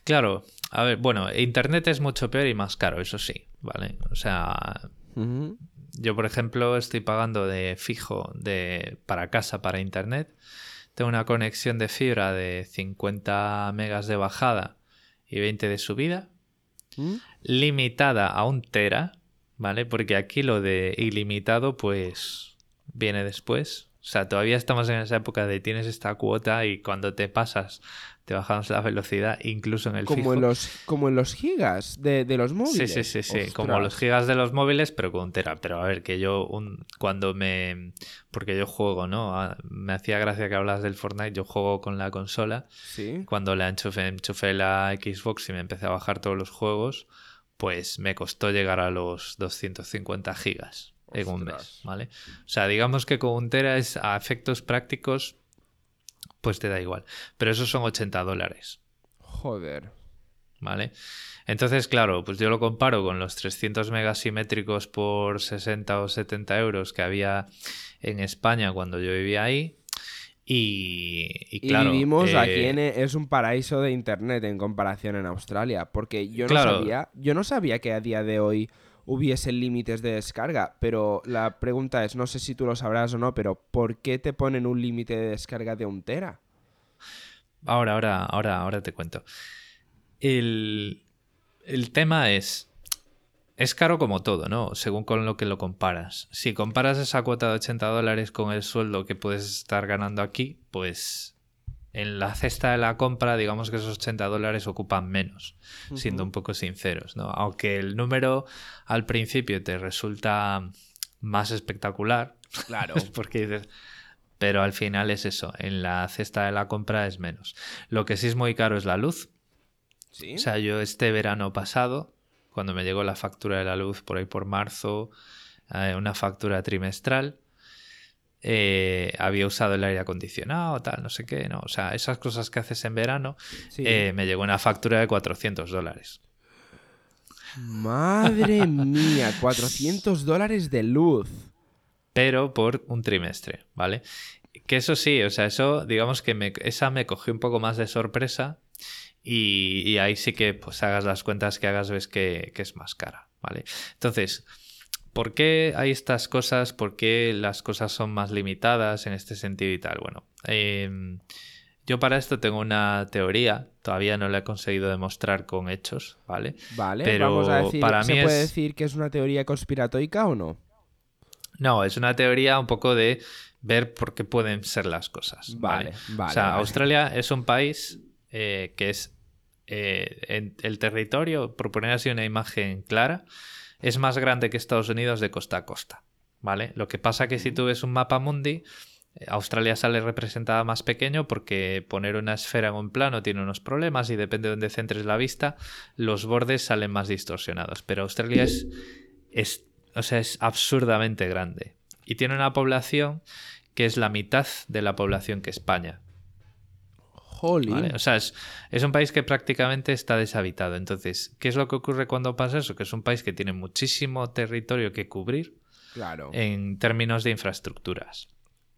claro, a ver, bueno, Internet es mucho peor y más caro, eso sí, ¿vale? O sea, yo por ejemplo estoy pagando de fijo de, para casa, para Internet. Tengo una conexión de fibra de 50 megas de bajada y 20 de subida, ¿Mm? limitada a un tera, ¿vale? Porque aquí lo de ilimitado pues viene después. O sea, todavía estamos en esa época de tienes esta cuota y cuando te pasas te bajamos la velocidad incluso en el Como, fijo. en los, como en los gigas de, de los Sí, móviles. sí, sí, sí, Ostras. como los gigas de los móviles, pero con un tera. Pero a ver, que yo un, cuando me... Porque yo juego, ¿no? Me hacía gracia que hablas del Fortnite, yo juego con la consola. Sí. Cuando la enchufé, enchufé la Xbox y me empecé a bajar todos los juegos, pues me costó llegar a los 250 gigas en un mes. ¿vale? O sea, digamos que con un tera es a efectos prácticos, pues te da igual. Pero esos son 80 dólares. Joder. ¿vale? Entonces, claro, pues yo lo comparo con los 300 megas simétricos por 60 o 70 euros que había en España cuando yo vivía ahí. Y, y Y claro, vivimos eh, aquí en... Es un paraíso de internet en comparación en Australia. Porque yo no Claro. sabía... Yo no sabía que a día de hoy hubiesen límites de descarga. Pero la pregunta es, no sé si tú lo sabrás o no, pero ¿por qué te ponen un límite de descarga de un tera? Ahora, ahora, ahora, ahora te cuento. el, el tema es, es caro como todo, ¿no? Según con lo que lo comparas. Si comparas esa cuota de 80 dólares con el sueldo que puedes estar ganando aquí, pues en la cesta de la compra, digamos que esos 80 dólares ocupan menos, siendo un poco sinceros, ¿no? Aunque el número al principio te resulta más espectacular, Claro. porque dices, pero al final es eso, en la cesta de la compra es menos. Lo que sí es muy caro es la luz. ¿Sí? O sea, yo este verano pasado, cuando me llegó la factura de la luz por ahí por marzo, eh, una factura trimestral, eh, había usado el aire acondicionado, tal, no sé qué, no. O sea, esas cosas que haces en verano, Sí. eh, me llegó una factura de 400 dólares. Madre mía, 400 dólares de luz. pero por un trimestre, ¿vale? Que eso sí, o sea, eso, digamos que me- esa me cogió un poco más de sorpresa y, y ahí sí que, pues, hagas las cuentas que hagas, ves que, que es más cara, ¿vale? Entonces, ¿por qué hay estas cosas? ¿Por qué las cosas son más limitadas en este sentido y tal? Bueno, em, yo para esto tengo una teoría, todavía no la he conseguido demostrar con hechos, ¿vale? Vale, Pero vamos a decir, para ¿se mí puede es- decir que es una teoría conspiratoica o no? No, es una teoría un poco de ver por qué pueden ser las cosas. Vale, vale, o sea, vale. Australia es un país eh, que es eh, en- el territorio, por poner así una imagen clara, es más grande que Estados Unidos de costa a costa. ¿Vale? Lo que pasa que si tú ves un mapa mundi, eh, Australia sale representada más pequeño porque poner una esfera en un plano tiene unos problemas y depende de dónde centres la vista, los bordes salen más distorsionados. Pero Australia es, es, o sea, es absurdamente grande y tiene una población que es la mitad de la población que España. Jolín. ¿vale? O sea, es, es un país que prácticamente está deshabitado. Entonces, ¿qué es lo que ocurre cuando pasa eso? Que es un país que tiene muchísimo territorio que cubrir Claro, en términos de infraestructuras.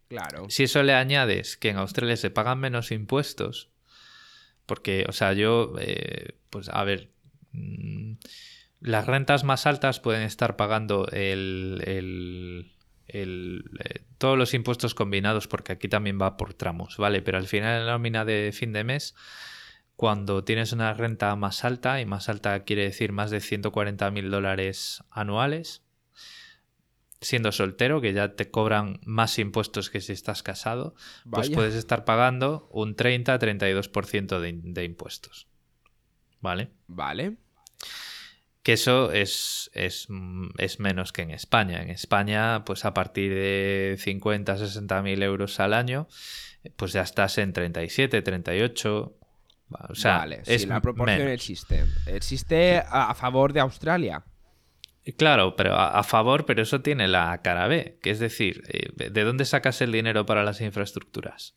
claro. Si eso le añades que en Australia se pagan menos impuestos, porque, o sea, yo, eh, pues a ver, mm, las rentas más altas pueden estar pagando el, el- el, eh, todos los impuestos combinados, porque aquí también va por tramos, ¿vale? Pero al final en la nómina de fin de mes, cuando tienes una renta más alta, y más alta quiere decir más de 140 mil dólares anuales, siendo soltero, que ya te cobran más impuestos que si estás casado, pues puedes estar pagando un 30-32% de, de impuestos. ¿Vale? Vale. Que eso es, es, mm, es menos que en España. En España, pues a partir de 50, 60 mil euros al año, pues ya estás en 37, 38. Va, O sea, vale, sí, es la proporción menos. existe. Existe a, a favor de Australia. Claro, pero a, a favor, pero eso tiene la cara B, que es decir, eh, ¿de dónde sacas el dinero para las infraestructuras?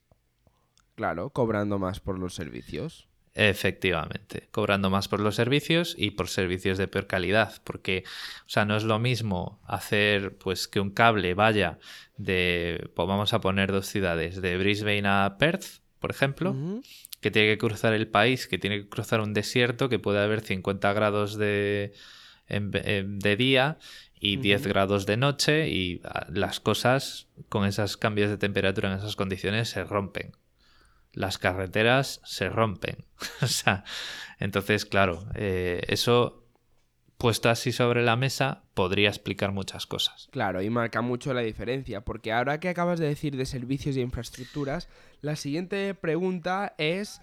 Claro, cobrando más por los servicios. Efectivamente, cobrando más por los servicios y por servicios de peor calidad, porque, o sea, no es lo mismo hacer, pues, que un cable vaya de, pues vamos a poner dos ciudades, de Brisbane a Perth, por ejemplo, que tiene que cruzar el país, que tiene que cruzar un desierto, que puede haber 50 grados de, en- en- de día y 10 Ujú. grados de noche y ah, las cosas con esos cambios de temperatura en esas condiciones se rompen. Las carreteras se rompen. o sea, entonces, claro, eh, eso puesto así sobre la mesa podría explicar muchas cosas. Claro, y marca mucho la diferencia, porque ahora que acabas de decir de servicios y infraestructuras, la siguiente pregunta es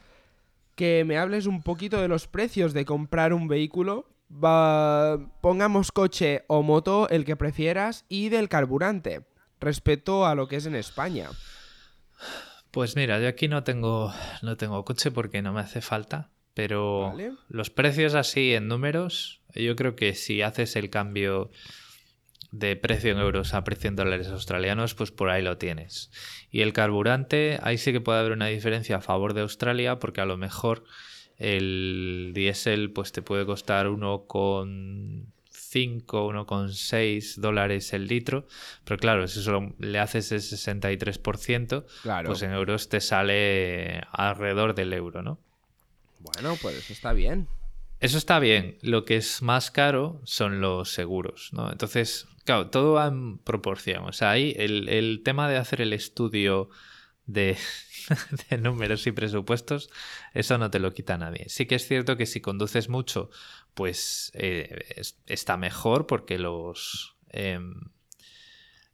que me hables un poquito de los precios de comprar un vehículo. Va- pongamos coche o moto, el que prefieras, y del carburante, respecto a lo que es en España. Pues mira, yo aquí no tengo, no tengo coche porque no me hace falta, pero Vale. los precios así en números, yo creo que si haces el cambio de precio en euros a precio en dólares australianos, pues por ahí lo tienes. Y el carburante, ahí sí que puede haber una diferencia a favor de Australia, porque a lo mejor el diésel pues te puede costar 1,5, 1,6 dólares el litro, pero claro, si solo le haces el 63%, Claro. pues en euros te sale alrededor del euro, ¿no? Bueno, pues eso está bien. Eso está bien. Lo que es más caro son los seguros, ¿no? Entonces, claro, todo va en proporción. O sea, ahí el, el tema de hacer el estudio de, de, números y presupuestos, eso no te lo quita nadie. Sí que es cierto que si conduces mucho, pues eh, es, está mejor porque los... Eh,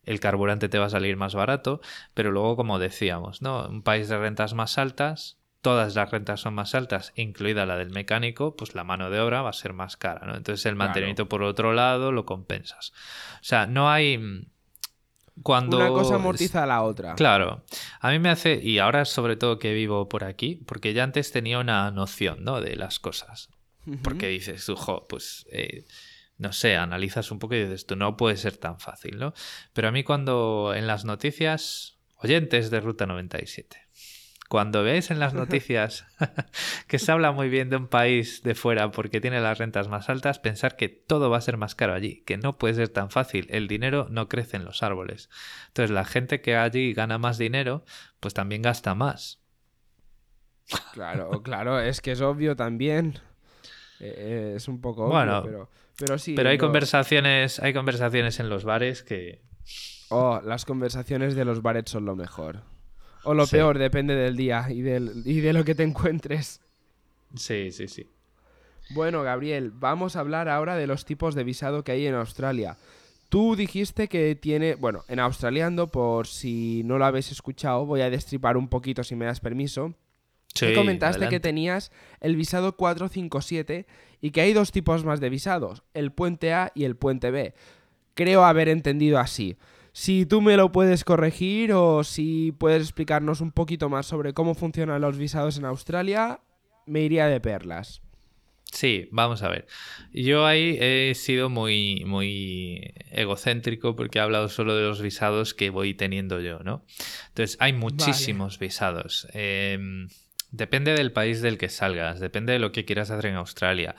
el carburante te va a salir más barato, pero luego, como decíamos, ¿no? Un país de rentas más altas, todas las rentas son más altas, incluida la del mecánico, pues la mano de obra va a ser más cara, ¿no? Entonces el mantenimiento por otro lado lo compensas. O sea, no hay... Cuando... Una cosa amortiza a la otra. Claro. A mí me hace, y ahora sobre todo que vivo por aquí, porque ya antes tenía una noción, ¿no? De las cosas. Porque dices, ojo, pues... Eh, no sé, analizas un poco y dices, tú no puede ser tan fácil, ¿no? Pero a mí cuando en las noticias, oyentes de Ruta 97, cuando veáis en las noticias que se habla muy bien de un país de fuera porque tiene las rentas más altas, pensar que todo va a ser más caro allí, que no puede ser tan fácil, el dinero no crece en los árboles. Entonces la gente que allí gana más dinero, pues también gasta más. Claro, claro, es que es obvio también. Eh, es un poco obvio, Bueno, pero, pero sí. Pero hay lo- conversaciones, hay conversaciones en los bares que Oh, las conversaciones de los bares son lo mejor. O lo Sí. peor, depende del día y, del, y de lo que te encuentres. sí, sí, sí. Bueno, Gabriel, vamos a hablar ahora de los tipos de visado que hay en Australia. Tú dijiste que tiene, bueno, en Australiando, por si no lo habéis escuchado, voy a destripar un poquito si me das permiso. Sí, comentaste que tenías el visado 457 y que hay dos tipos más de visados, el puente A y el puente B. Creo haber entendido así. Si tú me lo puedes corregir o si puedes explicarnos un poquito más sobre cómo funcionan los visados en Australia, me iría de perlas. Sí, vamos a ver. Yo ahí he sido muy, muy egocéntrico porque he hablado solo de los visados que voy teniendo yo, ¿no? Entonces, hay muchísimos visados. Eh, depende del país del que salgas, depende de lo que quieras hacer en Australia.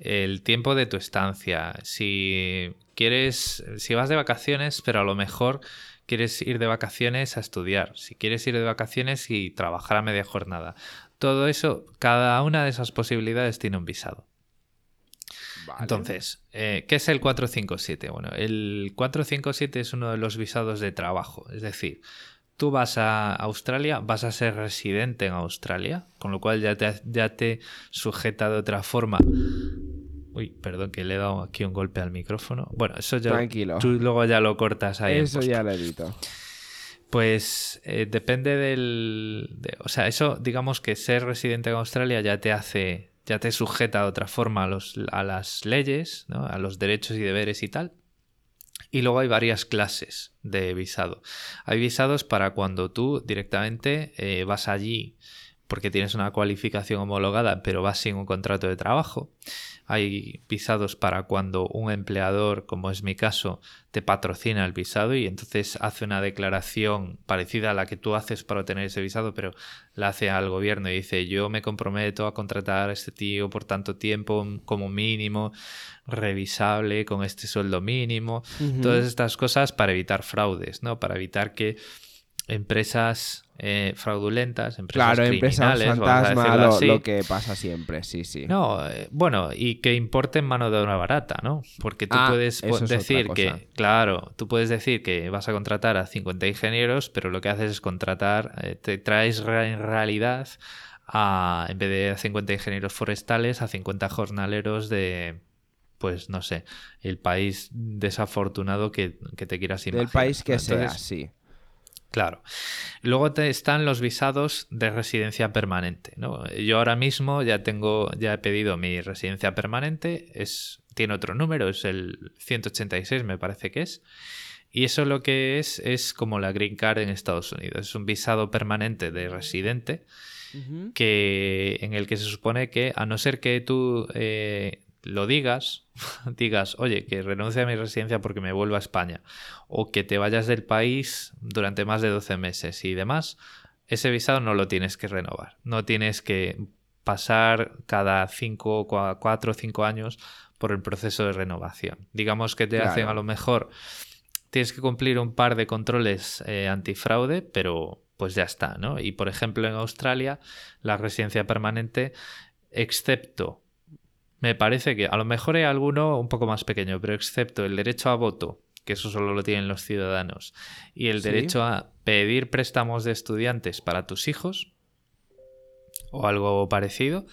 El tiempo de tu estancia. Si quieres, si vas de vacaciones, pero a lo mejor quieres ir de vacaciones a estudiar. Si quieres ir de vacaciones y trabajar a media jornada. Todo eso, cada una de esas posibilidades tiene un visado. Vale. Entonces, eh, ¿qué es el 457? Bueno, el 457 es uno de los visados de trabajo. Es decir, tú vas a Australia, vas a ser residente en Australia, con lo cual ya te, ya te sujeta de otra forma. Uy, perdón que le he dado aquí un golpe al micrófono. Bueno, eso ya. Tranquilo. Tú luego ya lo cortas ahí. Eso ya lo edito. Pues eh, depende del... de- o sea, eso digamos que ser residente en Australia ya te hace, ya te sujeta de otra forma a, los, a las leyes, ¿no? a los derechos y deberes y tal. Y luego hay varias clases de visado. Hay visados para cuando tú directamente eh, vas allí porque tienes una cualificación homologada, pero vas sin un contrato de trabajo. Hay visados para cuando un empleador, como es mi caso, te patrocina el visado y entonces hace una declaración parecida a la que tú haces para obtener ese visado, pero la hace al gobierno y dice yo me comprometo a contratar a este tío por tanto tiempo como mínimo, revisable, con este sueldo mínimo, todas estas cosas para evitar fraudes, ¿no? Para evitar que empresas eh, fraudulentas, empresas Claro, empresas criminales, a fantasma, lo, que pasa siempre, sí, sí. no, eh, bueno, y que importen mano de obra barata, ¿no? Porque tú Ah, puedes decir que, claro, tú puedes decir que vas a contratar a 50 ingenieros, pero lo que haces es contratar, eh, te traes en realidad a, en vez de a 50 ingenieros forestales, a 50 jornaleros de, pues no sé, el país desafortunado que, que te quieras imaginar. Del país que sea, sí. Claro. Luego te están los visados de residencia permanente. ¿no? Yo ahora mismo ya tengo, ya he pedido mi residencia permanente. Es, tiene otro número, es el 186, me parece que es. Y eso lo que es es como la Green Card en Estados Unidos. Es un visado permanente de residente que en el que se supone que a no ser que tú eh, lo digas, digas, oye, que renuncie a mi residencia porque me vuelvo a España, o que te vayas del país durante más de 12 meses y demás, ese visado no lo tienes que renovar. No tienes que pasar cada 5, 4 o 5 años por el proceso de renovación. Digamos que te Claro. hacen a lo mejor, tienes que cumplir un par de controles eh, antifraude, pero pues ya está, ¿no? Y por ejemplo en Australia, la residencia permanente, excepto, me parece que a lo mejor hay alguno un poco más pequeño, pero excepto el derecho a voto que eso solo lo tienen los ciudadanos, y el derecho a pedir préstamos de estudiantes para tus hijos, o algo parecido,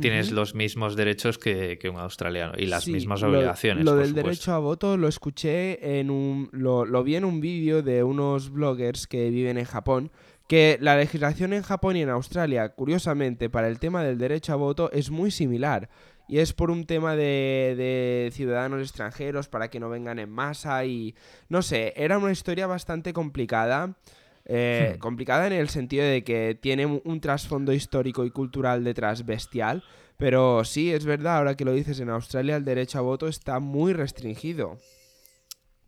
tienes los mismos derechos que, un australiano y las mismas obligaciones. Lo, del derecho a voto lo escuché en un. Lo, lo vi en un vídeo de unos bloggers que viven en Japón. Que la legislación en Japón y en Australia, curiosamente, para el tema del derecho a voto es muy similar. Y es por un tema de, de ciudadanos extranjeros para que no vengan en masa y. No sé, era una historia bastante complicada. Eh, hmm. complicada en el sentido de que tiene un, trasfondo histórico y cultural detrás bestial, pero sí, es verdad, ahora que lo dices, en Australia el derecho a voto está muy restringido.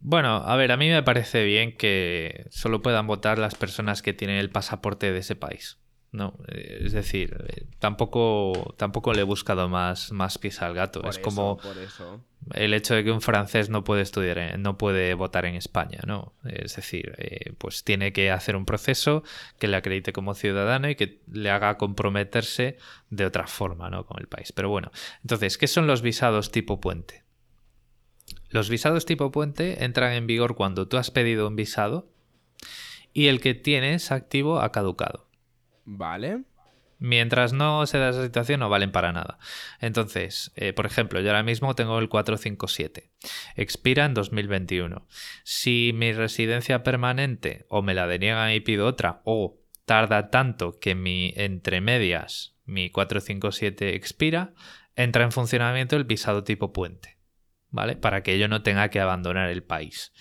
Bueno, a ver, a mí me parece bien que solo puedan votar las personas que tienen el pasaporte de ese país. No, eh, es decir, eh, tampoco, tampoco le he buscado más, más pies al gato. es como el hecho de que un francés no puede estudiar, no puede votar en España, ¿no? Es decir, eh, pues tiene que hacer un proceso que le acredite como ciudadano y que le haga comprometerse de otra forma, ¿no? Con el país. Pero bueno, entonces, ¿qué son los visados tipo puente? Los visados tipo puente entran en vigor cuando tú has pedido un visado y el que tienes activo ha caducado. Vale. Mientras no se da esa situación, no valen para nada. Entonces, eh, por ejemplo, yo ahora mismo tengo el 457. Expira en 2021. Si mi residencia permanente o me la deniegan y pido otra, o tarda tanto que mi entre medias mi 457 expira, entra en funcionamiento el visado tipo puente. ¿Vale? Para que yo no tenga que abandonar el país.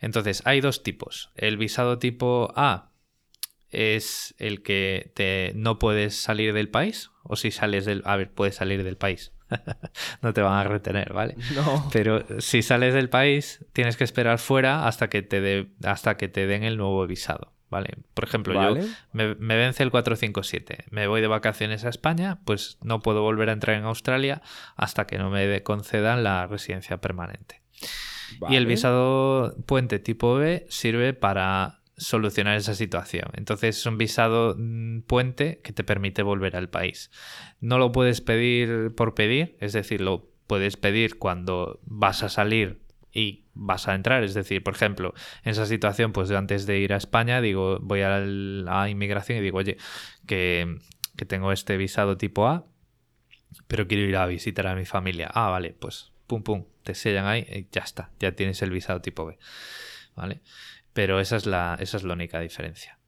Entonces, hay dos tipos. El visado tipo A, es el que te, no puedes salir del país. O si sales del... A ver, puedes salir del país. no te van a retener, ¿vale? No. Pero si sales del país, tienes que esperar fuera hasta que te, de, hasta que te den el nuevo visado. ¿Vale? Por ejemplo, yo me, vence el 457, me voy de vacaciones a España, pues no puedo volver a entrar en Australia hasta que no me concedan la residencia permanente. Y el visado puente tipo B sirve para solucionar esa situación. Entonces es un visado mm, puente que te permite volver al país. No lo puedes pedir por pedir, es decir, lo puedes pedir cuando vas a salir y vas a entrar. Es decir, por ejemplo, en esa situación, pues yo antes de ir a España, digo, voy a la inmigración y digo, oye, que, que tengo este visado tipo A, pero quiero ir a visitar a mi familia. Ah, vale, pues pum, pum, te sellan ahí y ya está, ya tienes el visado tipo B. ¿Vale? Pero esa es la, esa es la única diferencia.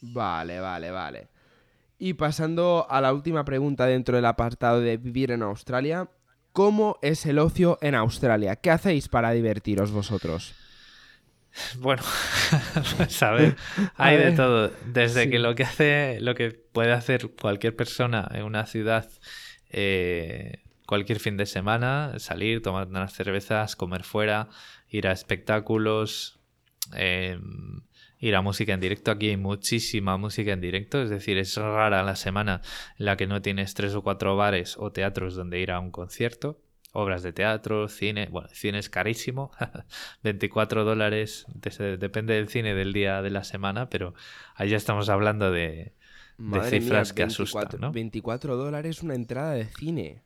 Vale, vale, vale. Y pasando a la última pregunta dentro del apartado de vivir en Australia, ¿cómo es el ocio en Australia? ¿Qué hacéis para divertiros vosotros? Bueno, pues a ver, hay de todo. Desde que lo que hace, lo que puede hacer cualquier persona en una ciudad, eh, cualquier fin de semana, salir, tomar unas cervezas, comer fuera, ir a espectáculos, Em, ir a música en directo. Aquí hay muchísima música en directo, es decir, es rara la semana en la que no tienes tres o cuatro bares o teatros donde ir a un concierto. Obras de teatro, cine, bueno, cine es carísimo, 24 dólares, depende del cine del día de la semana, pero ahí ya estamos hablando de, cifras que asustan, ¿no? 24 dólares una entrada de cine.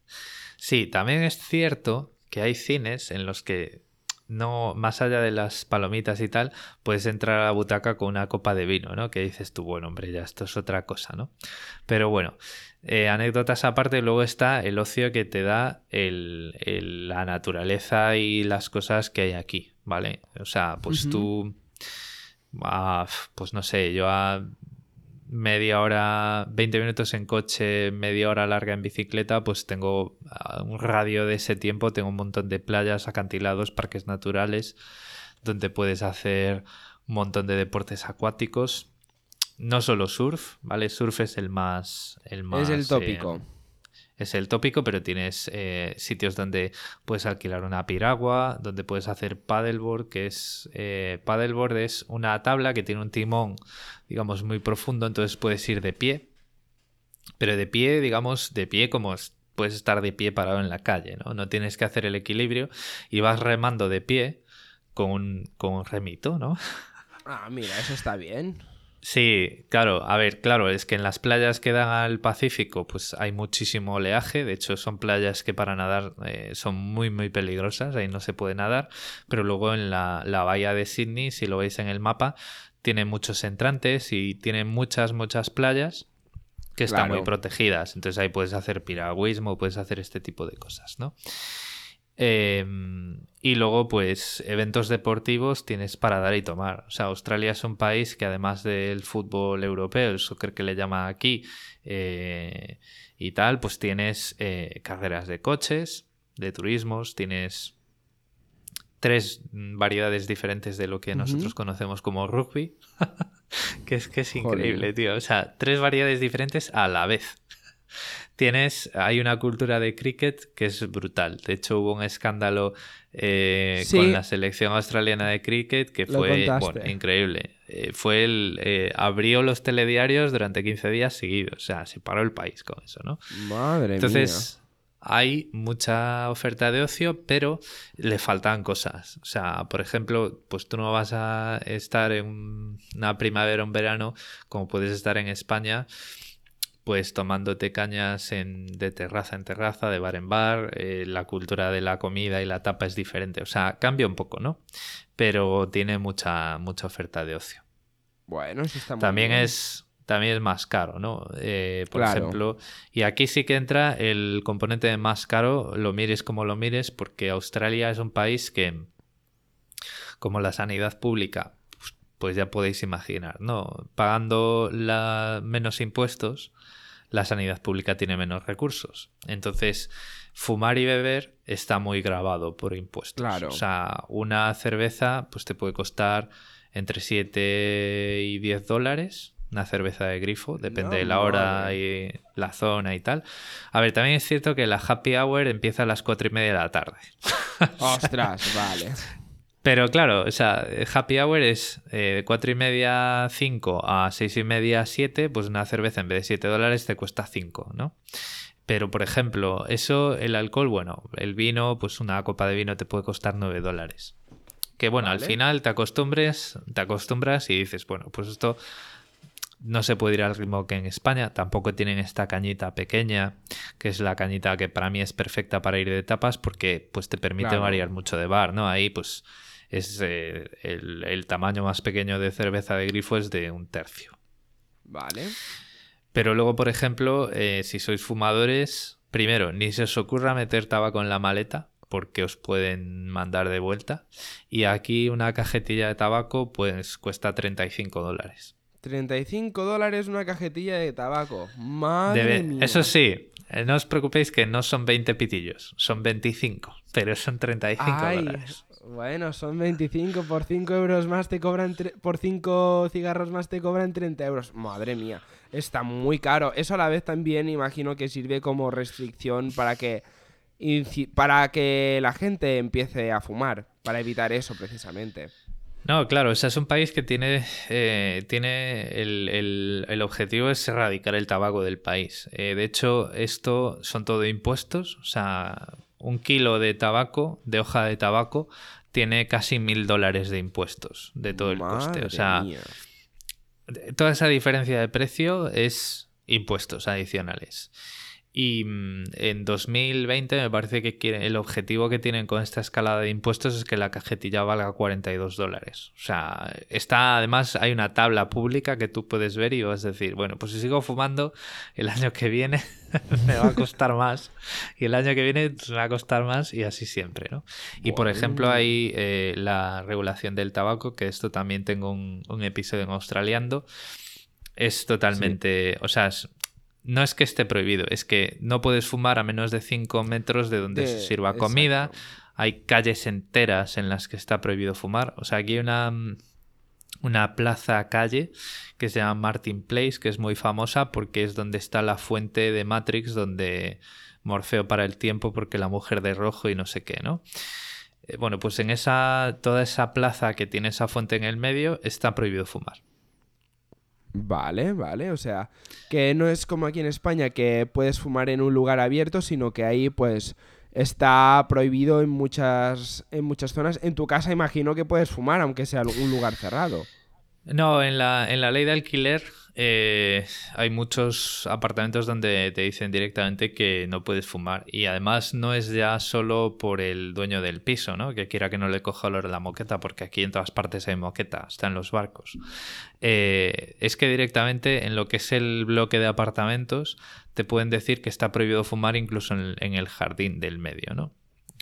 Sí, también es cierto que hay cines en los que no, más allá de las palomitas y tal, puedes entrar a la butaca con una copa de vino, ¿no? Que dices tú, bueno, hombre, ya esto es otra cosa, ¿no? Pero bueno, eh, anécdotas aparte, luego está el ocio que te da el, la naturaleza y las cosas que hay aquí, ¿vale? O sea, pues tú, ah, pues no sé, yo a media hora, 20 minutos en coche, media hora larga en bicicleta, pues tengo un radio de ese tiempo, tengo un montón de playas, acantilados, parques naturales, donde puedes hacer un montón de deportes acuáticos. No solo surf, ¿vale? Surf es el más... El más es el tópico. Eh, es el tópico, pero tienes eh, sitios donde puedes alquilar una piragua, donde puedes hacer paddleboard, que es eh, paddleboard es una tabla que tiene un timón, digamos, muy profundo, entonces puedes ir de pie, pero de pie, digamos, de pie como puedes estar de pie parado en la calle, ¿no? No tienes que hacer el equilibrio y vas remando de pie con un, con un remito, ¿no? Ah, mira, eso está bien. Sí, claro, a ver, claro, es que en las playas que dan al Pacífico, pues hay muchísimo oleaje, de hecho son playas que para nadar eh, son muy, muy peligrosas, ahí no se puede nadar, pero luego en la, la bahía de Sydney, si lo veis en el mapa, tiene muchos entrantes y tiene muchas, muchas playas que están muy protegidas, entonces ahí puedes hacer piragüismo, puedes hacer este tipo de cosas, ¿no? Em, y luego, pues, eventos deportivos tienes para dar y tomar. O sea, Australia es un país que además del fútbol europeo, el soccer que le llama aquí, eh, y tal, pues tienes eh, carreras de coches, de turismos, tienes tres variedades diferentes de lo que nosotros conocemos como rugby, que es que es increíble, tío. O sea, tres variedades diferentes a la vez tienes, hay una cultura de cricket que es brutal. De hecho, hubo un escándalo eh, con la selección australiana de cricket que fue increíble. Eh, fue el. Eh, abrió los telediarios durante 15 días seguidos. O sea, se paró el país con eso, ¿no? Madre Entonces, hay mucha oferta de ocio, pero le faltan cosas. O sea, por ejemplo, pues tú no vas a estar en una primavera o un verano como puedes estar en España pues tomándote cañas en, de terraza en terraza, de bar en bar, eh, la cultura de la comida y la tapa es diferente. O sea, cambia un poco, ¿no? Pero tiene mucha, mucha oferta de ocio. Bueno, eso está muy también bien. es También es más caro, ¿no? Eh, por ejemplo, y aquí sí que entra el componente de más caro, lo mires como lo mires, porque Australia es un país que, como la sanidad pública, pues, pues ya podéis imaginar, ¿no? Pagando la, menos impuestos, la sanidad pública tiene menos recursos. Entonces, fumar y beber está muy grabado por impuestos. Claro. O sea, una cerveza pues te puede costar entre 7 y 10 dólares. Una cerveza de grifo, depende de la hora y la zona y tal. A ver, también es cierto que la happy hour empieza a las 4 y media de la tarde. Ostras, vale. Pero claro, o sea, happy hour es eh, de 4 y media 5 a 6 y media 7, pues una cerveza en vez de 7 dólares te cuesta 5, ¿no? Pero, por ejemplo, eso, el alcohol, bueno, el vino, pues una copa de vino te puede costar 9 dólares. Que bueno, al final te acostumbres, te acostumbras y dices, bueno, pues esto no se puede ir al ritmo que en España. Tampoco tienen esta cañita pequeña, que es la cañita que para mí es perfecta para ir de tapas porque pues te permite Claro. variar mucho de bar, ¿no? Ahí pues es eh, el, el tamaño más pequeño de cerveza de grifo es de un tercio. Vale. Pero luego, por ejemplo, eh, si sois fumadores, primero, ni se os ocurra meter tabaco en la maleta porque os pueden mandar de vuelta. Y aquí una cajetilla de tabaco pues cuesta 35 dólares. 35 dólares una cajetilla de tabaco. Madre Debe- mía. Eso sí, eh, no os preocupéis que no son 20 pitillos, son 25, pero son 35 Ay, dólares. Bueno, son 25 por 5 euros más te cobran por 5 cigarros más te cobran 30 euros. Madre mía, está muy caro. Eso a la vez también imagino que sirve como restricción para que para que la gente empiece a fumar, para evitar eso precisamente. No, claro, o sea, es un país que tiene, eh, tiene el, el- el objetivo es erradicar el tabaco del país. Eh, de hecho, esto son todo impuestos, o sea, un kilo de tabaco, de hoja de tabaco, tiene casi mil dólares de impuestos de todo el coste. O sea, mía. toda esa diferencia de precio es impuestos adicionales. Y mm, en 2020 me parece que quieren- el objetivo que tienen con esta escalada de impuestos es que la cajetilla valga 42 dólares. O sea, está además hay una tabla pública que tú puedes ver y vas a decir, bueno, pues si sigo fumando, el año que viene me va a costar más y el año que viene me va a costar más y así siempre, ¿no? Y por ejemplo hay eh, la regulación del tabaco, que esto también tengo un, un episodio en Australiando, es totalmente, o sea, es- no es que esté prohibido, es que no puedes fumar a menos de 5 metros de donde De- se sirva comida. exacto. Hay calles enteras en las que está prohibido fumar. O sea, aquí hay una, una plaza calle que se llama Martin Place, que es muy famosa porque es donde está la fuente de Matrix, donde Morfeo para el tiempo porque la mujer de rojo y no sé qué, ¿no? Eh, Bueno, pues en esa toda esa plaza que tiene esa fuente en el medio está prohibido fumar. Vale, vale, o sea, que no es como aquí en España que puedes fumar en un lugar abierto, sino que ahí pues está prohibido en muchas en muchas zonas. En tu casa imagino que puedes fumar aunque sea un lugar cerrado. No, en la, en la ley de alquiler eh, hay muchos apartamentos donde te dicen directamente que no puedes fumar. Y además no es ya solo por el dueño del piso, ¿no? Que quiera que no le coja olor a la moqueta, porque aquí en todas partes hay moqueta, está en los barcos. Eh, es que directamente en lo que es el bloque de apartamentos te pueden decir que está prohibido fumar incluso en, en el jardín del medio, ¿no?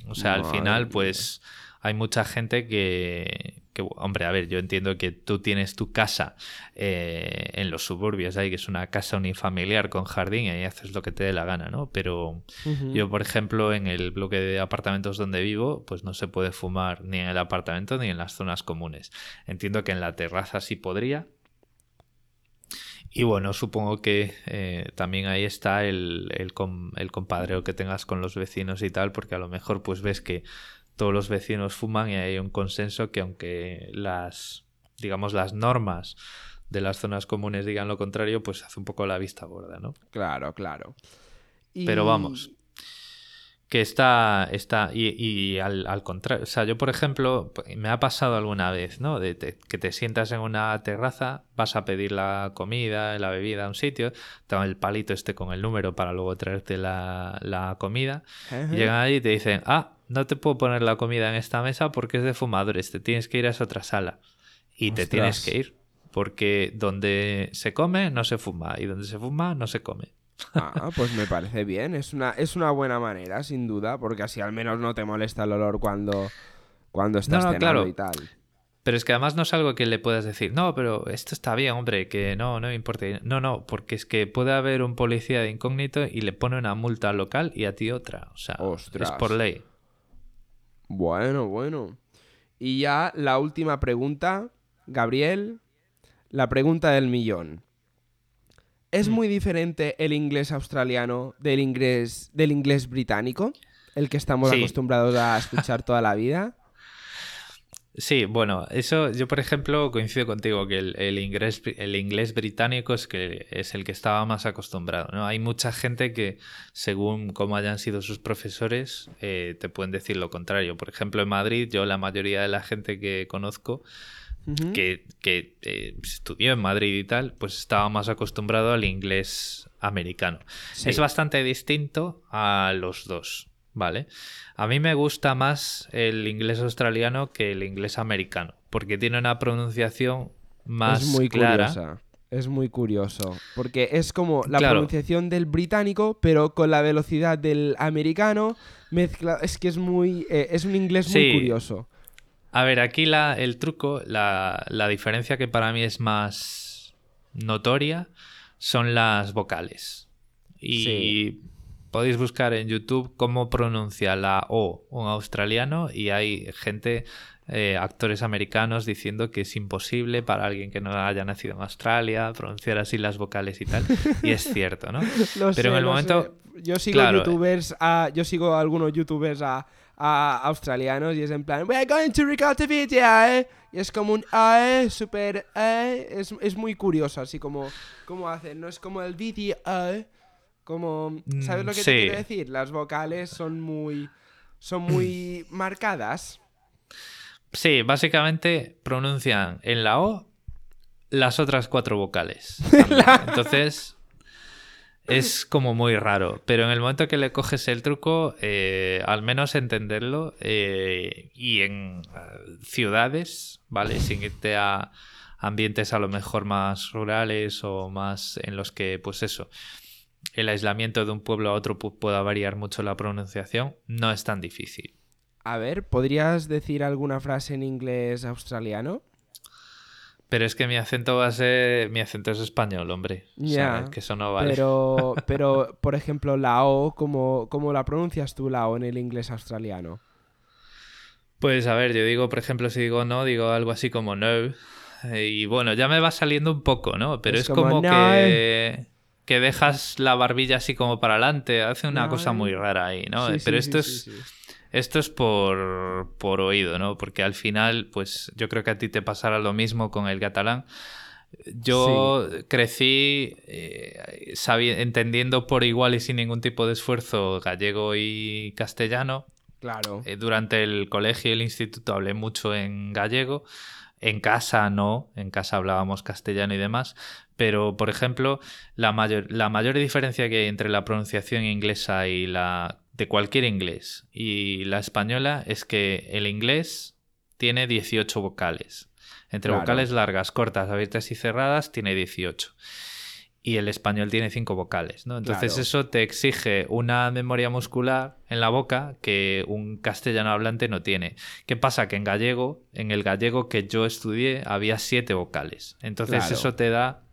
O sea, al final, pues hay mucha gente que, que, hombre, a ver, yo entiendo que tú tienes tu casa eh, en los suburbios, ahí que es una casa unifamiliar con jardín y ahí haces lo que te dé la gana, ¿no? Pero yo, por ejemplo, en el bloque de apartamentos donde vivo, pues no se puede fumar ni en el apartamento ni en las zonas comunes. Entiendo que en la terraza sí podría. Y bueno, supongo que eh, también ahí está el, el, com- el compadreo que tengas con los vecinos y tal, porque a lo mejor pues ves que todos los vecinos fuman y hay un consenso que aunque las, digamos, las normas de las zonas comunes digan lo contrario, pues hace un poco la vista gorda, ¿no? Claro, claro. Pero vamos, que está, está y, y al, al contrario, o sea, yo por ejemplo, me ha pasado alguna vez, ¿no? De te- que te sientas en una terraza, vas a pedir la comida, la bebida a un sitio, te dan el palito este con el número para luego traerte la, la comida, Ajá. y llegan allí y te dicen, ah, no te puedo poner la comida en esta mesa porque es de fumadores, te tienes que ir a esa otra sala. Y te tienes que ir, porque donde se come no se fuma, y donde se fuma no se come. Ah, pues me parece bien. Es una, es una buena manera, sin duda, porque así al menos no te molesta el olor cuando, cuando estás no, cenando claro. y tal. Pero es que además no es algo que le puedas decir, no, pero esto está bien, hombre, que no, no me importa. No, no, porque es que puede haber un policía de incógnito y le pone una multa local y a ti otra. O sea, Ostras. es por ley. Bueno, bueno. Y ya la última pregunta, Gabriel, la pregunta del millón. ¿Es muy diferente el inglés australiano del inglés, del inglés británico? El que estamos Sí. acostumbrados a escuchar toda la vida. Sí, bueno, eso yo por ejemplo coincido contigo que el, el inglés, el inglés británico es, que es el que estaba más acostumbrado. ¿no? Hay mucha gente que según cómo hayan sido sus profesores eh, te pueden decir lo contrario. Por ejemplo, en Madrid yo la mayoría de la gente que conozco que, que, eh, estudió en Madrid y tal, pues estaba más acostumbrado al inglés americano. Sí. Es bastante distinto a los dos, ¿vale? A mí me gusta más el inglés australiano que el inglés americano, porque tiene una pronunciación más es muy clara. curiosa. Es muy curioso. Porque es como la Claro. pronunciación del británico, pero con la velocidad del americano. Mezcla... Es que es muy. eh, es un inglés muy curioso. A ver, aquí la, el truco, la, la diferencia que para mí es más notoria son las vocales. Y Sí. Podéis buscar en YouTube cómo pronuncia la O un australiano y hay gente, eh, actores americanos, diciendo que es imposible para alguien que no haya nacido en Australia pronunciar así las vocales y tal. Y es cierto, ¿no? Lo Pero sé, en el momento- sé. Yo sigo claro, youtubers, a- yo sigo a algunos youtubers a, a australianos y es en plan, we're going to record a video, eh", Y es como un eh, super eh, es, es muy curioso, así como, como hacen, no es como el vídeo eh, como, ¿sabes Mm, lo que sí. te quiero decir? Las vocales son muy, son muy marcadas. Sí, básicamente pronuncian en la O las otras cuatro vocales. Entonces es como muy raro. Pero en el momento que le coges el truco, eh, al menos entenderlo eh, y en eh, ciudades, ¿vale? Sin irte a ambientes a lo mejor más rurales o más en los que, pues eso, el aislamiento de un pueblo a otro pu- pueda variar mucho la pronunciación, no es tan difícil. A ver, ¿podrías decir alguna frase en inglés australiano? Pero es que mi acento va a ser. Mi acento es español, hombre. O sea, Ya, que eso no vale. Pero, pero, por ejemplo, la O, ¿cómo, cómo la pronuncias tú la O en el inglés australiano? Pues a ver, yo digo, por ejemplo, si digo no, digo algo así como no. Eh, Y bueno, ya me va saliendo un poco, ¿no? Pero Es es, como, como, "No". que. Que dejas la barbilla así como para adelante. Hace una cosa muy rara ahí, ¿no? Sí, Pero sí, esto sí, es. Esto es por, por oído, ¿no? Porque al final, pues yo creo que a ti te pasará lo mismo con el catalán. Yo crecí eh, entendiendo por igual y sin ningún tipo de esfuerzo gallego y castellano. Claro. Eh, durante el colegio y el instituto hablé mucho en gallego. En casa no, en casa hablábamos castellano y demás, pero por ejemplo, la mayor, la mayor diferencia que hay entre la pronunciación inglesa y la de cualquier inglés y la española es que el inglés tiene 18 vocales. Entre Claro. vocales largas, cortas, abiertas y cerradas tiene 18. Y el español tiene 5 vocales, ¿no? Entonces Claro. eso te exige una memoria muscular en la boca que un castellano hablante no tiene. ¿Qué pasa? Que en gallego, en el gallego que yo estudié, había 7 vocales. Entonces Claro. eso te da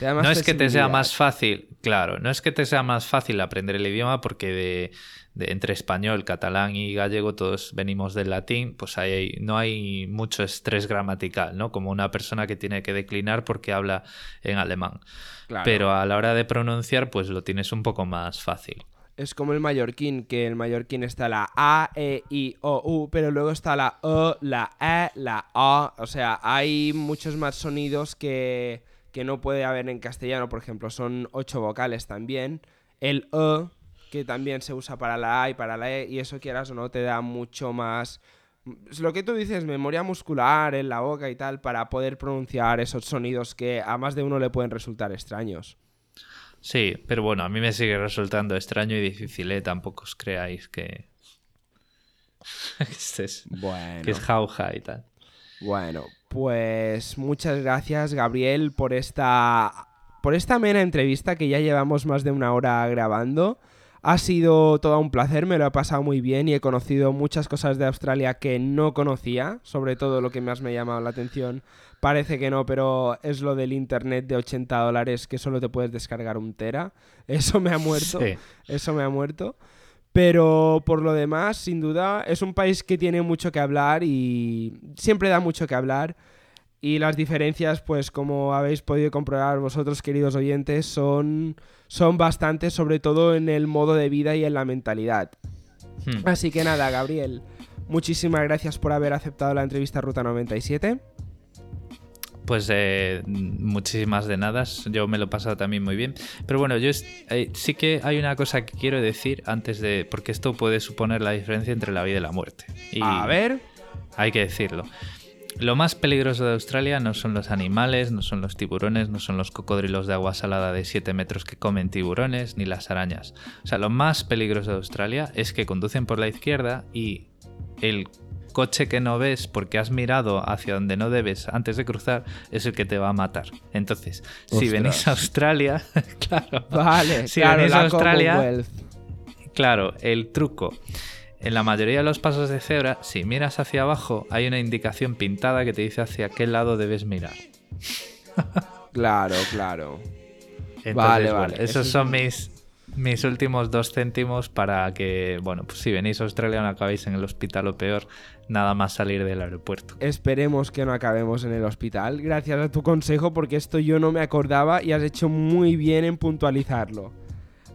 no es que te sea más fácil, claro, no es que te sea más fácil aprender el idioma porque de, de- entre español, catalán y gallego todos venimos del latín, pues hay, no hay mucho estrés gramatical, ¿no? Como una persona que tiene que declinar porque habla en alemán. Claro. Pero a la hora de pronunciar, pues lo tienes un poco más fácil. Es como el mallorquín, que el mallorquín está la A, E, I, O, U, pero luego está la O, la E, la A. O sea, hay muchos más sonidos que, que no puede haber en castellano, por ejemplo. Son ocho vocales también. El E, que también se usa para la A y para la E, y eso quieras o no, te da mucho más... Lo que tú dices, memoria muscular en la boca y tal, para poder pronunciar esos sonidos que a más de uno le pueden resultar extraños. Sí, pero bueno, a mí me sigue resultando extraño y difícil, ¿eh? Tampoco os creáis que... que es, Bueno. que es jauja y tal. Bueno, pues muchas gracias Gabriel por esta por esta mera entrevista que ya llevamos más de una hora grabando. Ha sido todo un placer, me lo he pasado muy bien y he conocido muchas cosas de Australia que no conocía, sobre todo lo que más me ha llamado la atención. Parece que no, pero es lo del internet de 80 dólares que solo te puedes descargar un tera. Eso me ha muerto. Sí. Eso me ha muerto. Pero por lo demás, sin duda, es un país que tiene mucho que hablar y siempre da mucho que hablar. Y las diferencias, pues como habéis podido comprobar vosotros, queridos oyentes, son, son bastantes, sobre todo en el modo de vida y en la mentalidad. Hmm. Así que nada, Gabriel, muchísimas gracias por haber aceptado la entrevista Ruta 97. Pues eh, muchísimas de nada, yo me lo he pasado también muy bien. Pero bueno, yo eh, sí que hay una cosa que quiero decir antes de... porque esto puede suponer la diferencia entre la vida y la muerte. Y A ver, Hay que decirlo. Lo más peligroso de Australia no son los animales, no son los tiburones, no son los cocodrilos de agua salada de 7 metros que comen tiburones, ni las arañas. O sea, lo más peligroso de Australia es que conducen por la izquierda y el coche que no ves porque has mirado hacia donde no debes antes de cruzar es el que te va a matar. Entonces, si venís a Australia, claro. vale, Si claro, venís a Australia. Claro, el truco. En la mayoría de los pasos de cebra, si miras hacia abajo, hay una indicación pintada que te dice hacia qué lado debes mirar. Claro, claro. Entonces, Vale, bueno, vale, eso esos es- son mis, mis últimos dos céntimos para que, bueno, pues si venís a Australia no acabéis en el hospital o peor, nada más salir del aeropuerto. Esperemos que no acabemos en el hospital. Gracias a tu consejo, porque esto yo no me acordaba y has hecho muy bien en puntualizarlo.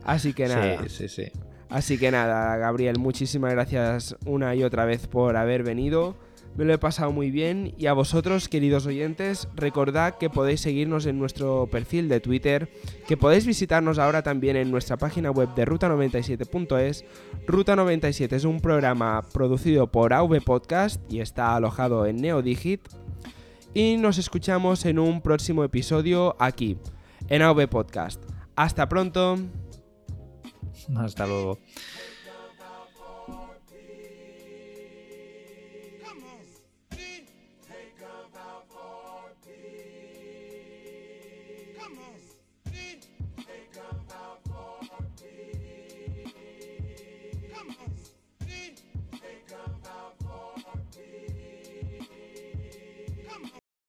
Así que nada. Sí, sí, sí. Así que nada, Gabriel, muchísimas gracias una y otra vez por haber venido. Me lo he pasado muy bien y a vosotros, queridos oyentes, recordad que podéis seguirnos en nuestro perfil de Twitter, que podéis visitarnos ahora también en nuestra página web de ruta97.es. Ruta 97 es un programa producido por AV Podcast y está alojado en Neodigit. Y nos escuchamos en un próximo episodio aquí, en AV Podcast. Hasta pronto. Hasta luego.